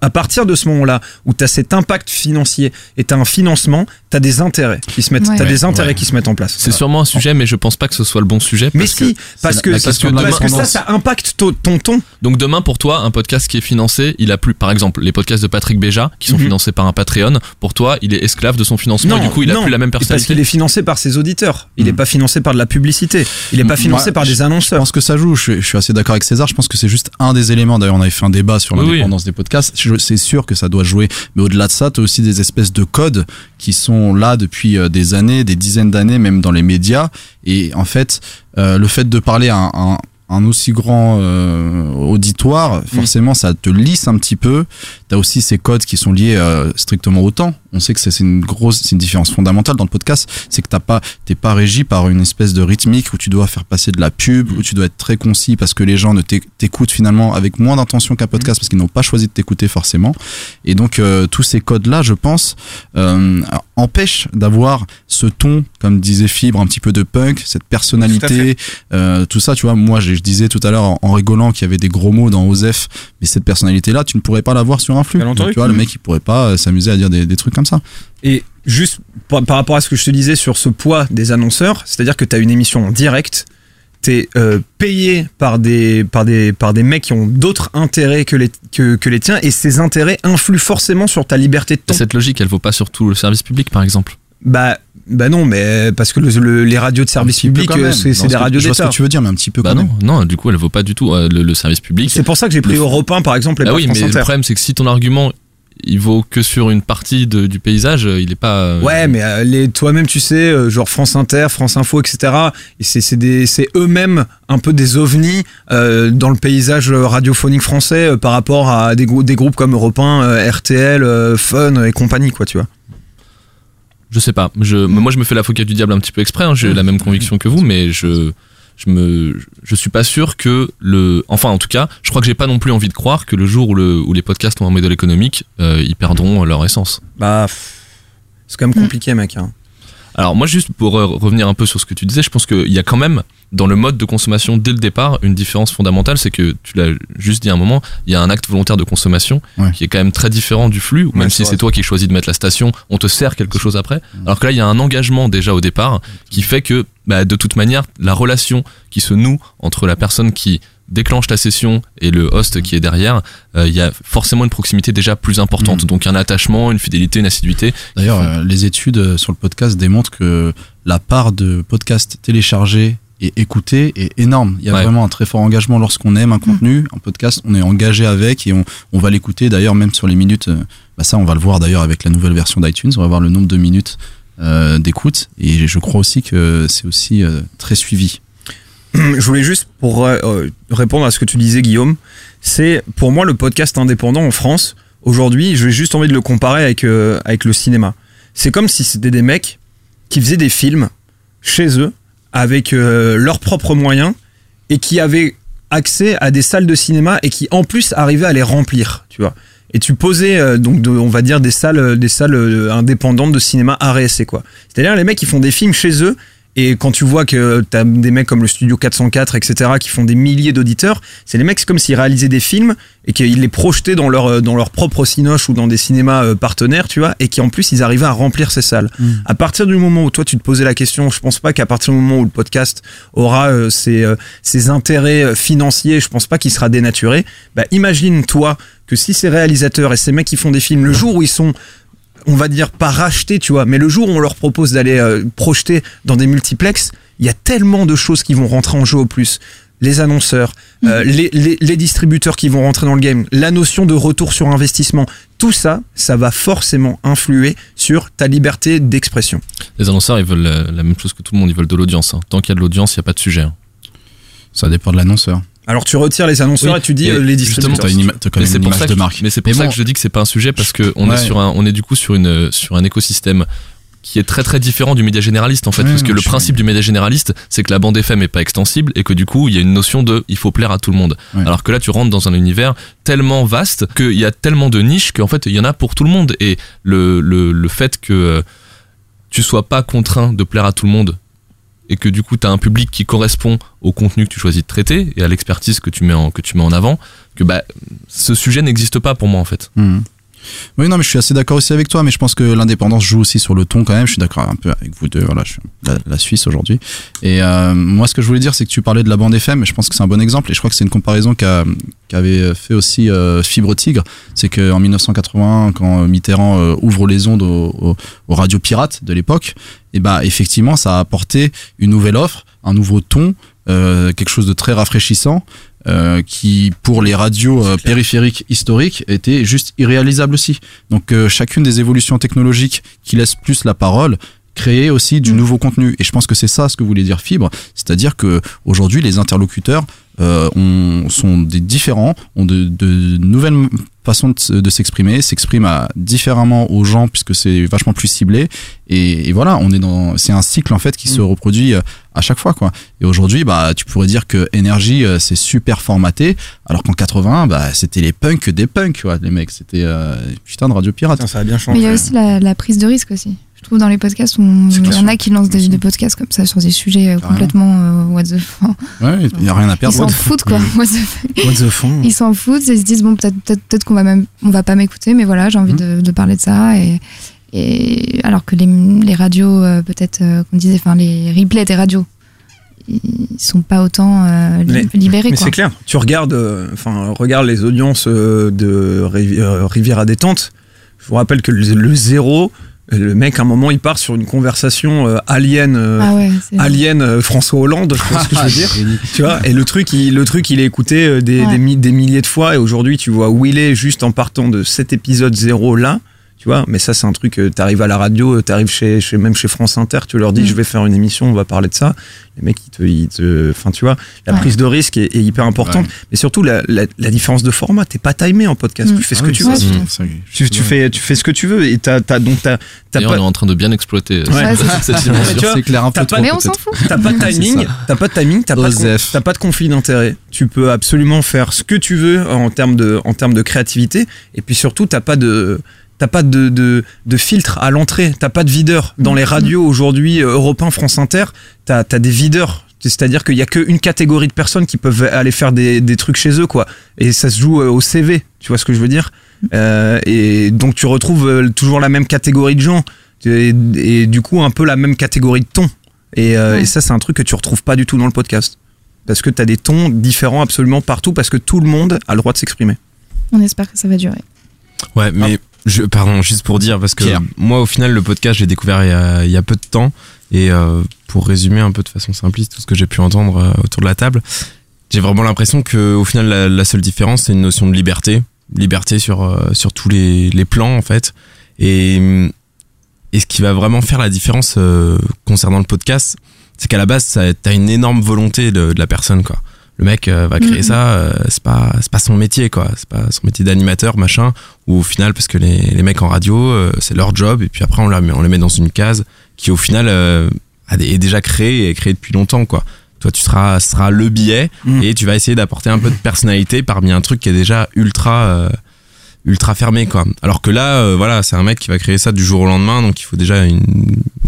À, partir de ce moment-là, où tu as cet impact financier et tu as un financement, tu as des intérêts qui se mettent, Ouais. t'as des intérêts ouais. qui se mettent en place. C'est sûrement un sujet, mais je pense pas que ce soit le bon sujet. Mais parce si, que parce que, la- la parce que, parce que ça, impacte ton, ton ton. Donc demain pour toi, un podcast qui est financé, il a plus, par exemple, les podcasts de Patrick Béja qui sont Mhm. financés par un Patreon. Pour toi, il est esclave de son financement. et du coup, il a non, plus la même Parce personnalité. qu'il est financé par ses auditeurs. Il n'est pas financé par de la publicité. Il n'est pas Moi, financé par des annonceurs. Je pense que ça joue. Je, suis- je suis assez d'accord avec César. Je pense que c'est juste un des éléments. D'ailleurs, on avait fait un débat sur Oui, oui. l'indépendance des podcasts. C'est sûr que ça doit jouer. Mais au-delà de ça, tu as aussi des espèces de codes qui sont là depuis euh, des années, des dizaines d'années, même dans les médias. Et en fait, euh, le fait de parler à un, un- un aussi grand euh, auditoire, forcément, ça te lisse un petit peu. Tu as aussi ces codes qui sont liés euh, strictement au temps. On sait que c'est une grosse, c'est une différence fondamentale dans le podcast, c'est que t'as pas, t'es pas régi par une espèce de rythmique où tu dois faire passer de la pub, où tu dois être très concis parce que les gens ne t'éc- t'écoutent finalement avec moins d'intention qu'un podcast parce qu'ils n'ont pas choisi de t'écouter forcément. Et donc euh, tous ces codes-là, je pense, euh, empêchent d'avoir ce ton, comme disait Fibre, un petit peu de punk, cette personnalité, euh, tout ça. Tu vois, moi, je, je disais tout à l'heure en, en rigolant qu'il y avait des gros mots dans Osef, mais cette personnalité-là, tu ne pourrais pas l'avoir sur un flux. Bien Donc, tu vois, le mec, il pourrait pas euh, s'amuser à dire des, des trucs comme ça. Et juste par, par rapport à ce que je te disais sur ce poids des annonceurs, c'est-à-dire que tu as une émission en direct, t'es euh, payé par des, par, des, par des mecs qui ont d'autres intérêts que les, que, que les tiens, et ces intérêts influent forcément sur ta liberté de ton. Cette logique, elle vaut pas sur tout le service public, par exemple. Bah, bah non, mais parce que le- le- les radios de service public, euh, c'est ce des radios je vois ce d'État. que tu veux dire, mais un petit peu Bah quand non, non, du coup, elle vaut pas du tout euh, le, le service public. C'est pour ça que j'ai pris Le- Europe 1, par exemple, et Bah pas oui, France mais le problème, c'est que si ton argument il vaut que sur une partie de- du paysage, euh, il est pas. euh, Ouais, mais euh, toi-même, tu sais, euh, genre France Inter, France Info, etc. Et c'est c'est des- c'est eux-mêmes un peu des ovnis euh, dans le paysage radiophonique français euh, par rapport à des, grou- des groupes comme Europe 1, euh, RTL, euh, Fun et compagnie, quoi, tu vois. Je sais pas. Je, moi, je me fais l'avocat du diable un petit peu exprès. hein. J'ai la même conviction que vous, mais je, je me, je suis pas sûr que le, enfin, en tout cas, je crois que j'ai pas non plus envie de croire que le jour où, le, où les podcasts ont un modèle économique, euh, ils perdront leur essence. Bah, c'est quand même compliqué, mec. hein. Alors moi juste pour euh, revenir un peu sur ce que tu disais, je pense qu'il y a quand même dans le mode de consommation dès le départ une différence fondamentale, c'est que tu l'as juste dit à un moment, il y a un acte volontaire de consommation qui est quand même très différent du flux, ou même Ouais, si c'est toi qui choisis de mettre la station, on te sert quelque chose après. Alors que là il y a un engagement déjà au départ qui fait que bah, de toute manière la relation qui se noue entre la personne qui déclenche ta session et le host qui est derrière, euh, il y a forcément une proximité déjà plus importante, donc un attachement, une fidélité, une assiduité. D'ailleurs, euh, les études euh, sur le podcast démontrent que la part de podcasts téléchargés et écoutés est énorme. Il y a Ouais. vraiment un très fort engagement lorsqu'on aime un contenu, un podcast, on est engagé avec et on, on va l'écouter. D'ailleurs, même sur les minutes, euh, bah ça, on va le voir d'ailleurs avec la nouvelle version d'iTunes. On va voir le nombre de minutes euh, d'écoute et je crois aussi que c'est aussi euh, très suivi. [clears throat] je voulais juste pour euh, euh, répondre à ce que tu disais Guillaume, c'est pour moi le podcast indépendant en France aujourd'hui, j'ai juste envie de le comparer avec euh, avec le cinéma. C'est comme si c'était des mecs qui faisaient des films chez eux avec leurs propres moyens et qui avaient accès à des salles de cinéma et qui en plus arrivaient à les remplir, tu vois. Et tu posais donc de- on va dire des salles des salles indépendantes de cinéma et quoi. C'est-à-dire les mecs qui font des films chez eux et quand tu vois que t'as des mecs comme le Studio 404, etc., qui font des milliers d'auditeurs, c'est les mecs, c'est comme s'ils réalisaient des films et qu'ils les projetaient dans leur, euh, dans leur propre cinoche ou dans des cinémas euh, partenaires, tu vois, et qui en plus, ils arrivaient à remplir ces salles. À partir du moment où toi, tu te posais la question, je pense pas qu'à partir du moment où le podcast aura euh, ses, euh, ses intérêts financiers, je pense pas qu'il sera dénaturé. Bah, imagine, toi, que si ces réalisateurs et ces mecs qui font des films, le jour où ils sont on va dire pas racheter, tu vois, mais le jour où on leur propose d'aller euh, projeter dans des multiplex, il y a tellement de choses qui vont rentrer en jeu au plus. Les annonceurs, euh, les, les, les distributeurs qui vont rentrer dans le game, la notion de retour sur investissement, tout ça, ça va forcément influer sur ta liberté d'expression. Les annonceurs, ils veulent la, la même chose que tout le monde, ils veulent de l'audience. hein. Tant qu'il y a de l'audience, il n'y a pas de sujet. hein. Ça dépend de l'annonceur. Alors tu retires les annonceurs Oui, et tu dis et les distributeurs. t'as une quand même image de marque. Mais c'est pour Mais ça bon. que je dis que c'est pas un sujet parce que on Ouais. est sur un, on est du coup sur une, sur un écosystème qui est très très différent du média généraliste en fait Ouais, parce que le principe du média généraliste c'est que la bande FM est pas extensible et que du coup il y a une notion de il faut plaire à tout le monde alors que là tu rentres dans un univers tellement vaste qu'il y a tellement de niches qu'en fait il y en a pour tout le monde et le, le, le fait que euh, tu sois pas contraint de plaire à tout le monde et que du coup tu as un public qui correspond au contenu que tu choisis de traiter et à l'expertise que tu mets en avant que bah ce sujet n'existe pas pour moi en fait. Mhm. Oui, non, mais je suis assez d'accord aussi avec toi, mais je pense que l'indépendance joue aussi sur le ton quand même. Je suis d'accord un peu avec vous deux. Voilà, je suis la, Suisse aujourd'hui. Et euh, moi, ce que je voulais dire, c'est que tu parlais de la bande FM. Je pense que c'est un bon exemple, et je crois que c'est une comparaison qu'a qu'avait fait aussi euh, Fibre Tigre. C'est qu'en 1981, quand Mitterrand euh, ouvre les ondes aux, radios pirates de l'époque, et bah effectivement, ça a apporté une nouvelle offre, un nouveau ton, quelque chose de très rafraîchissant. Euh, qui pour les radios euh, périphériques historiques était juste irréalisable aussi. Donc euh, chacune des évolutions technologiques qui laissent plus la parole créer aussi du nouveau contenu. Et je pense que c'est ça ce que voulait dire Fibre, c'est-à-dire que aujourd'hui les interlocuteurs euh, ont, sont des différents, ont de, de nouvelles façons de, de s'exprimer, s'expriment à- différemment aux gens puisque c'est vachement plus ciblé et, et voilà, on est dans c'est un cycle en fait qui se reproduit euh, à chaque fois quoi. Et aujourd'hui, bah tu pourrais dire que énergie euh, c'est super formaté alors qu'en 80 bah c'était les punks des punks quoi, les mecs, c'était euh, putain de radio pirate. ça a bien Mais il y a aussi la, la prise de risque aussi. Trouve dans les podcasts, on- il y en a qui lancent des, des podcasts comme ça sur des sujets euh, complètement euh, what the fuck. Ouais, il y a rien à Ils perdre. s'en foutent quoi. What the fuck. What the fuck. Ils s'en foutent et ils se disent bon peut-être qu'on va même on va pas m'écouter mais voilà j'ai envie de, de parler de ça et Et alors que les, les radios, euh, peut-être, euh, qu'on disait, enfin les replays des radios, ils sont pas autant euh, li- Mais- libérés. Mais c'est clair. Tu regardes, euh, enfin, regarde les audiences euh, de Rivi- euh, Rivière à détente. Je vous rappelle que le, le zéro, le mec, à un moment, il part sur une conversation euh, alien, euh, Ah ouais, alien euh, François Hollande, tu vois ce que je veux dire [laughs] Tu vois Et le truc, il, le truc, il est écouté euh, des, Ouais. des, mi- des milliers de fois. Et aujourd'hui, tu vois où il est juste en partant de cet épisode zéro là. Tu vois, mais ça c'est un truc. euh, T'arrives à la radio, euh, t'arrives chez, chez même chez France Inter, tu leur dis Mm. je vais faire une émission, on va parler de ça. Les mecs, ils te, ils te, enfin tu vois, la Ouais. prise de risque est, est hyper importante. Mais surtout la, la, la différence de format. T'es pas timé en podcast. Mm. Tu fais ce Ah que oui, tu veux. Tu, tu fais, tu fais ce que tu veux. Et t'as, t'as donc t'as, pas. on est en train de bien exploiter euh, Ouais, cette- dimension. tu vois, C'est clair un peu trop, Mais on s'en fout. T'as pas de timing, t'as pas de timing, t'as pas, de pas de conflit d'intérêt. Tu peux absolument faire ce que tu veux en termes de, en termes de créativité. Et puis surtout, t'as pas de, t'as pas de, de, de filtre à l'entrée. T'as pas de videur. Dans les radios aujourd'hui, euh, Europe 1, France Inter, t'as, t'as des videurs. C'est-à-dire qu'il y a qu'une catégorie de personnes qui peuvent aller faire des, des trucs chez eux, quoi. Et ça se joue euh, au CV. Tu vois ce que je veux dire? Euh, et donc tu retrouves toujours la même catégorie de gens. Et, et du coup, un peu la même catégorie de ton. Et, euh, Ouais. et ça, c'est un truc que tu retrouves pas du tout dans le podcast. Parce que tu as des tons différents absolument partout, parce que tout le monde a le droit de s'exprimer. On espère que ça va durer. Ouais, mais je, pardon, juste pour dire, parce que Pierre. moi, au final, le podcast, j'ai découvert il y, a, il y a peu de temps. Et euh, pour résumer un peu de façon simpliste tout ce que j'ai pu entendre euh, autour de la table, j'ai vraiment l'impression que au final, la, la seule différence, c'est une notion de liberté. Liberté sur, euh, sur tous les, les plans, en fait. Et, et ce qui va vraiment faire la différence concernant le podcast, c'est qu'à la base, t'as une énorme volonté de, de la personne, quoi. Le mec euh, va créer ça, euh, c'est pas, c'est pas son métier, quoi. C'est pas son métier d'animateur, machin. Ou au final, parce que les, les mecs en radio, euh, c'est leur job, et puis après, on, la met- on les met dans une case qui, au final, euh, est déjà créée et créée depuis longtemps, quoi. Toi, tu seras, ce sera le billet, Mhm. et tu vas essayer d'apporter un peu de personnalité parmi un truc qui est déjà ultra. euh, ultra fermé quoi alors que là euh, voilà c'est un mec qui va créer ça du jour au lendemain donc il faut déjà une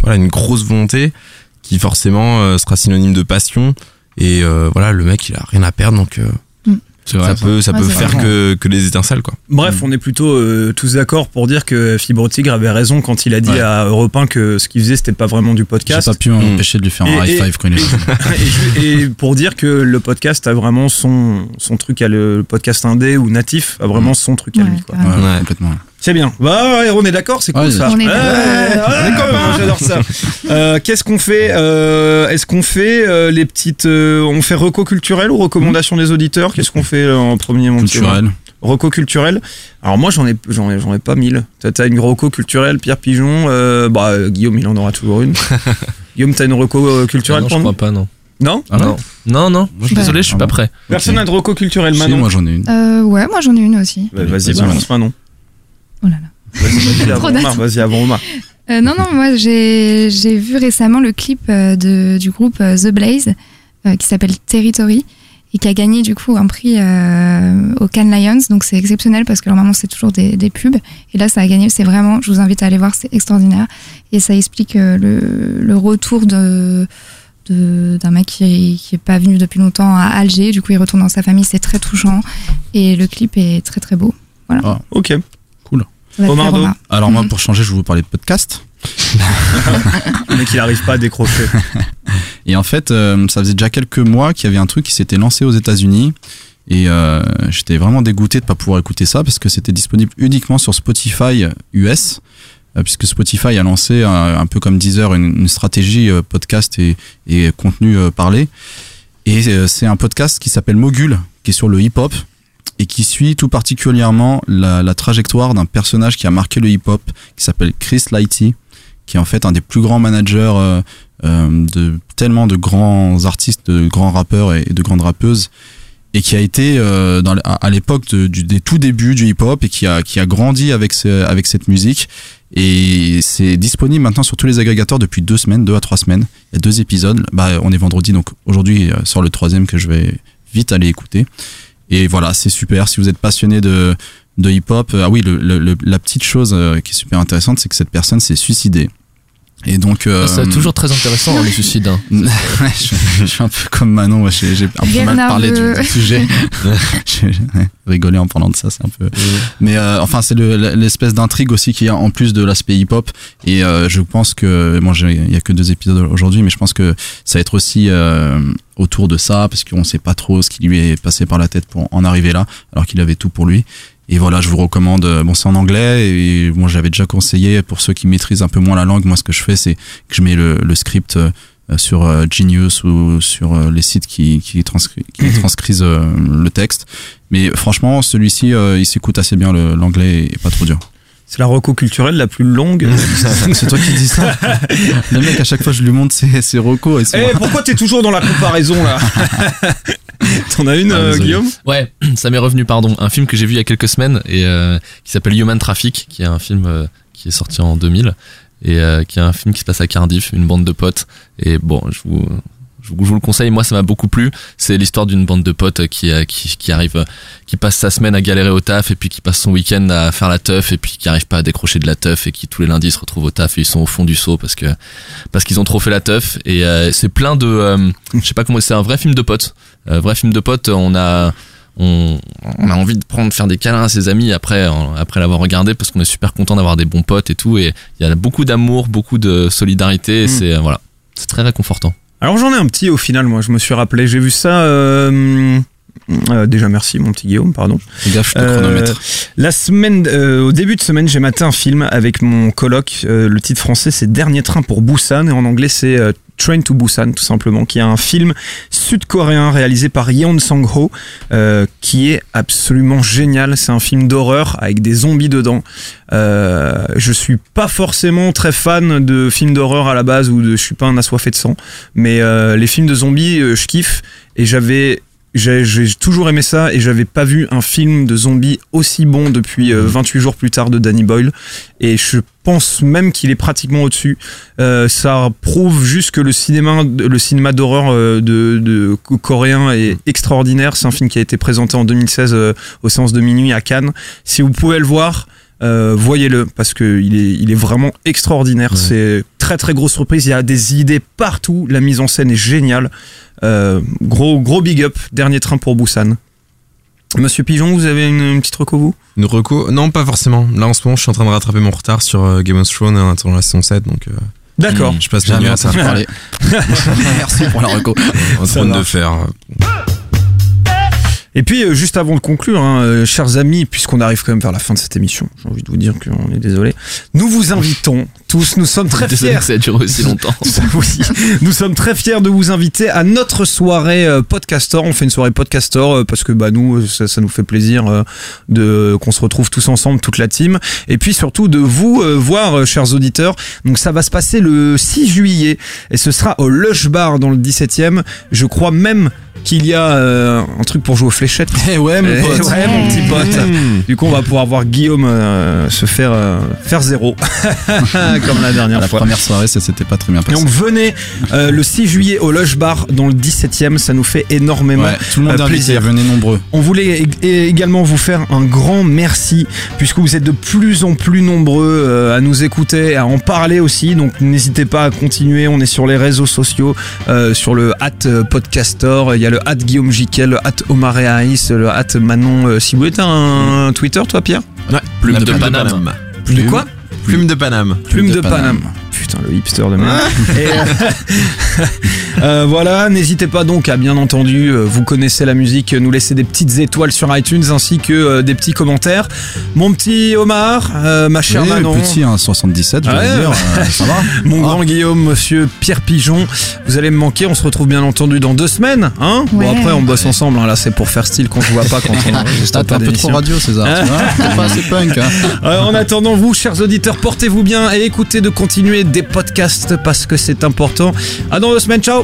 voilà une grosse volonté qui forcément euh, sera synonyme de passion et euh, voilà le mec il a rien à perdre donc euh, Mm. Vrai, ça ça. peut ça Ouais, peut faire que, que les étincelles quoi Bref, on est plutôt euh, tous d'accord pour dire que Fibre Tigre avait raison quand il a dit Ouais. à Europe 1 que ce qu'il faisait, c'était pas vraiment du J'ai podcast. pas pu m'empêcher de lui faire un Et- high et- five quand il est venu. et, et pour dire que le podcast a vraiment son, son truc, à le, le podcast indé ou natif a vraiment son truc à Ouais, lui. Quoi. carrément. Ouais, Ouais. complètement. C'est bien. Bah, ouais, on est d'accord, c'est cool Ouais, ça. on est Ouais, d'accord. ouais, ouais, J'adore ça. [laughs] Euh, Qu'est-ce qu'on fait euh, Est-ce qu'on fait euh, les petites. euh, on fait reco culturel ou recommandation des auditeurs? Qu'est-ce qu'on fait en premier mon Culturel. Reco culturel. Alors moi j'en ai j'en ai, j'en ai pas mille. T'as une reco culturelle, Pierre Pigeon. euh, bah euh, Guillaume il en aura toujours une. [laughs] Guillaume t'as une reco culturelle non, je pour nous? crois pas, non. Non? Ah non? Non, non, je suis Bah. désolé, je suis Ah pas prêt. Personne n'a de reco culturelle Si, Manon. moi j'en ai une. Euh, ouais, moi j'en ai une aussi. Bah, Vas-y Vas-y, balance Manon. Oh là là. Vas-y vas-y, [laughs] avant Omar. d'attente. Vas-y avant Omar. Euh, non, non, moi j'ai j'ai vu récemment le clip euh, de, du groupe euh, The Blaze euh, qui s'appelle Territory et qui a gagné du coup un prix euh, au Cannes Lions. Donc c'est exceptionnel parce que normalement c'est toujours des, des pubs. Et là ça a gagné, c'est vraiment, je vous invite à aller voir, c'est extraordinaire. Et ça explique euh, le, le retour de de- d'un mec qui, qui est pas venu depuis longtemps à Alger. Du coup il retourne dans sa famille, c'est très touchant. Et le clip est très très beau. Voilà. Ah. Ok. Cool. Ça va te plaire, Omardo. Alors moi Mhm. pour changer je vais vous parler de podcast. [laughs] Mais qu'il arrive pas à décrocher. [laughs] Et en fait, euh, ça faisait déjà quelques mois qu'il y avait un truc qui s'était lancé aux États-Unis. Et euh, j'étais vraiment dégoûté de pas pouvoir écouter ça parce que c'était disponible uniquement sur Spotify US. euh, Puisque Spotify a lancé un, un peu comme Deezer une, une stratégie euh, podcast et, et contenu euh, parlé. Et euh, c'est un podcast qui s'appelle Mogul, qui est sur le hip-hop et qui suit tout particulièrement la, la trajectoire d'un personnage qui a marqué le hip-hop, qui s'appelle Chris Lighty, qui est en fait un des plus grands managers euh, euh, de tellement de grands artistes, de grands rappeurs et, de grandes rappeuses, et qui a été euh, dans, à l'époque de- du, des tout débuts du hip-hop et qui a, qui a grandi avec, ce- avec cette musique. Et c'est disponible maintenant sur tous les agrégateurs depuis deux semaines, deux à trois semaines. Il y a deux épisodes. Bah, on est vendredi, donc aujourd'hui euh, sort le troisième que je vais vite aller écouter. Et voilà, c'est super. Si vous êtes passionné de, de hip-hop, euh, ah oui, le, le- le- la petite chose euh, qui est super intéressante, c'est que cette personne s'est suicidée. Et donc, euh, C'est toujours très intéressant, hein, les suicides. hein. [laughs] Ouais, je, je suis un peu comme Manon, moi, j'ai j'ai un peu mal parlé du, du sujet. [laughs] [laughs] J'ai j'ai rigolé en parlant de ça, c'est un peu. Mais euh, enfin, c'est le- l'espèce d'intrigue aussi qu'il y a en plus de l'aspect hip-hop. Et euh, je pense que, bon, j'ai- il y a que deux épisodes aujourd'hui, mais je pense que ça va être aussi euh, autour de ça, parce qu'on sait pas trop ce qui lui est passé par la tête pour en arriver là, alors qu'il avait tout pour lui. Et voilà, je vous recommande. euh, Bon, c'est en anglais et moi j'avais déjà conseillé pour ceux qui maîtrisent un peu moins la langue. Moi, ce que je fais, c'est que je mets le, le script euh, sur euh, Genius ou sur les sites qui, qui, transcri- qui transcrivent le texte. Mais franchement, celui-ci, il s'écoute assez bien. L'anglais est pas trop dur. C'est la reco culturelle la plus longue. [laughs] c'est toi qui dis ça. [laughs] Le mec, à chaque fois, je lui montre ses, ses recos. Et son- Eh, [laughs] pourquoi t'es toujours dans la comparaison là T'en as une, Ah, euh. Guillaume? Ouais, [clears throat] ça m'est revenu, pardon. Un film que j'ai vu il y a quelques semaines et euh, qui s'appelle Human Traffic, qui est un film euh, qui est sorti en 2000 et euh, qui est un film qui se passe à Cardiff, une bande de potes. Et bon, je vous, je vous, le conseille. Moi, ça m'a beaucoup plu. C'est l'histoire d'une bande de potes qui, euh, qui, qui arrive, euh, qui passe sa semaine à galérer au taf et puis qui passe son week-end à faire la teuf et puis qui arrive pas à décrocher de la teuf et qui tous les lundis se retrouvent au taf et ils sont au fond du seau parce que parce qu'ils ont trop fait la teuf et euh, c'est plein de, euh, je sais pas comment, c'est un vrai film de potes, Euh, vrai film de potes. On a on, on a envie de prendre faire des câlins à ses amis après après l'avoir regardé parce qu'on est super content d'avoir des bons potes et tout et il y a beaucoup d'amour beaucoup de solidarité et Mm. c'est euh, voilà c'est très réconfortant Alors j'en ai un petit au final, moi je me suis rappelé, j'ai vu ça. euh, euh, déjà merci mon petit Guillaume, pardon. Gaffe, je te Euh, chronomètre. la semaine, euh, au début de semaine, j'ai maté un film avec mon coloc. Euh, le titre français c'est Dernier train pour Busan et en anglais c'est euh, Train to Busan tout simplement, qui est un film sud-coréen réalisé par Yeon Sang-ho, euh, qui est absolument génial. C'est un film d'horreur avec des zombies dedans. Euh, je suis pas forcément très fan de films d'horreur à la base ou de, je suis pas un assoiffé de sang, mais euh, les films de zombies, euh, je kiffe et j'avais j'ai toujours aimé ça et j'avais pas vu un film de zombies aussi bon depuis euh, 28 jours plus tard de Danny Boyle et je pense même qu'il est pratiquement au-dessus. Euh, ça prouve juste que le cinéma, le cinéma d'horreur euh, de, de coréen est extraordinaire. C'est un film qui a été présenté en 2016 euh, au séances de minuit à Cannes. Si vous pouvez le voir, euh, voyez-le parce que il est, il est vraiment extraordinaire. C'est très très grosse surprise. Il y a des idées partout. La mise en scène est géniale. Euh, gros gros big up. Dernier train pour Busan. Monsieur Pigeon, vous avez une, une petite reco vous? Une reco? Non, pas forcément. Là, en ce moment, je suis en train de rattraper mon retard sur euh, Game of Thrones en attendant la saison 7, donc. euh, D'accord. Je passe jamais à ça. [laughs] [laughs] Merci pour la reco. En train de faire. Et puis, euh, juste avant de conclure, hein, euh, chers amis, puisqu'on arrive quand même vers la fin de cette émission, j'ai envie de vous dire qu'on est désolé. Nous vous invitons tous, nous sommes très Désolé fiers. que ça a duré aussi longtemps. [laughs] Oui. Nous sommes très fiers de vous inviter à notre soirée euh, Podcaster. On fait une soirée Podcaster euh, parce que bah nous, ça, ça nous fait plaisir de qu'on se retrouve tous ensemble, toute la team, et puis surtout de vous voir, chers auditeurs. Donc ça va se passer le 6 juillet et ce sera au Lush Bar dans le 17e. Je crois même qu'il y a euh, un truc pour jouer aux fléchettes. Eh ouais, mon Eh pote. ouais, mon petit pote. Du coup, on va pouvoir voir Guillaume euh, se faire euh, faire zéro [laughs] comme la dernière La fois. première soirée, ça s'était pas très bien passé. Donc venez euh, le 6 juillet au Lush Bar dans le 17e, ça nous fait énormément Ouais, tout le monde euh, est invité, plaisir. venez nombreux. On voulait également vous faire un grand merci puisque vous êtes de plus en plus nombreux euh, à nous écouter, à en parler aussi. Donc n'hésitez pas à continuer. On est sur les réseaux sociaux, euh, sur le at podcaster. Il y a le at Guillaume Jiquel, le at Rehaïs, le at Manon euh, Sibouet. T'as un Twitter toi Pierre? Ouais, Plume de Paname. Plume de quoi? Plume de Paname. Plume de Paname. Putain, le hipster de merde. Et, euh, [laughs] euh, voilà, n'hésitez pas donc à bien entendu, euh, vous connaissez la musique, nous laisser des petites étoiles sur iTunes ainsi que euh, des petits commentaires. Mon petit Omar, euh, ma chère Oui, Manon. petit, hein, 77, je vais Ouais, dire. euh, ça va [laughs] Mon grand Guillaume, monsieur Pierre Pigeon, vous allez me manquer. On se retrouve bien entendu dans deux semaines. Hein Ouais. Bon, après, on bosse ensemble. hein. Là, c'est pour faire style qu'on se voit pas quand on [laughs] Ah, pas un peu trop radio, César. tu vois pas assez punk. Hein. Euh, en attendant, vous, chers auditeurs, portez-vous bien et écoutez de continuer des podcasts parce que c'est important. À dans deux semaines. Ciao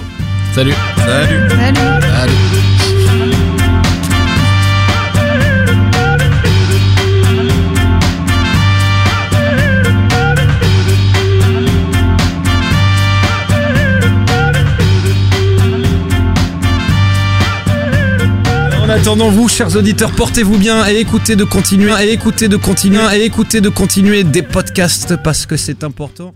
Salut. Salut. Salut. En attendant, vous, chers auditeurs, portez-vous bien et écoutez de continuer et écoutez de continuer et écoutez de continuer des podcasts parce que c'est important.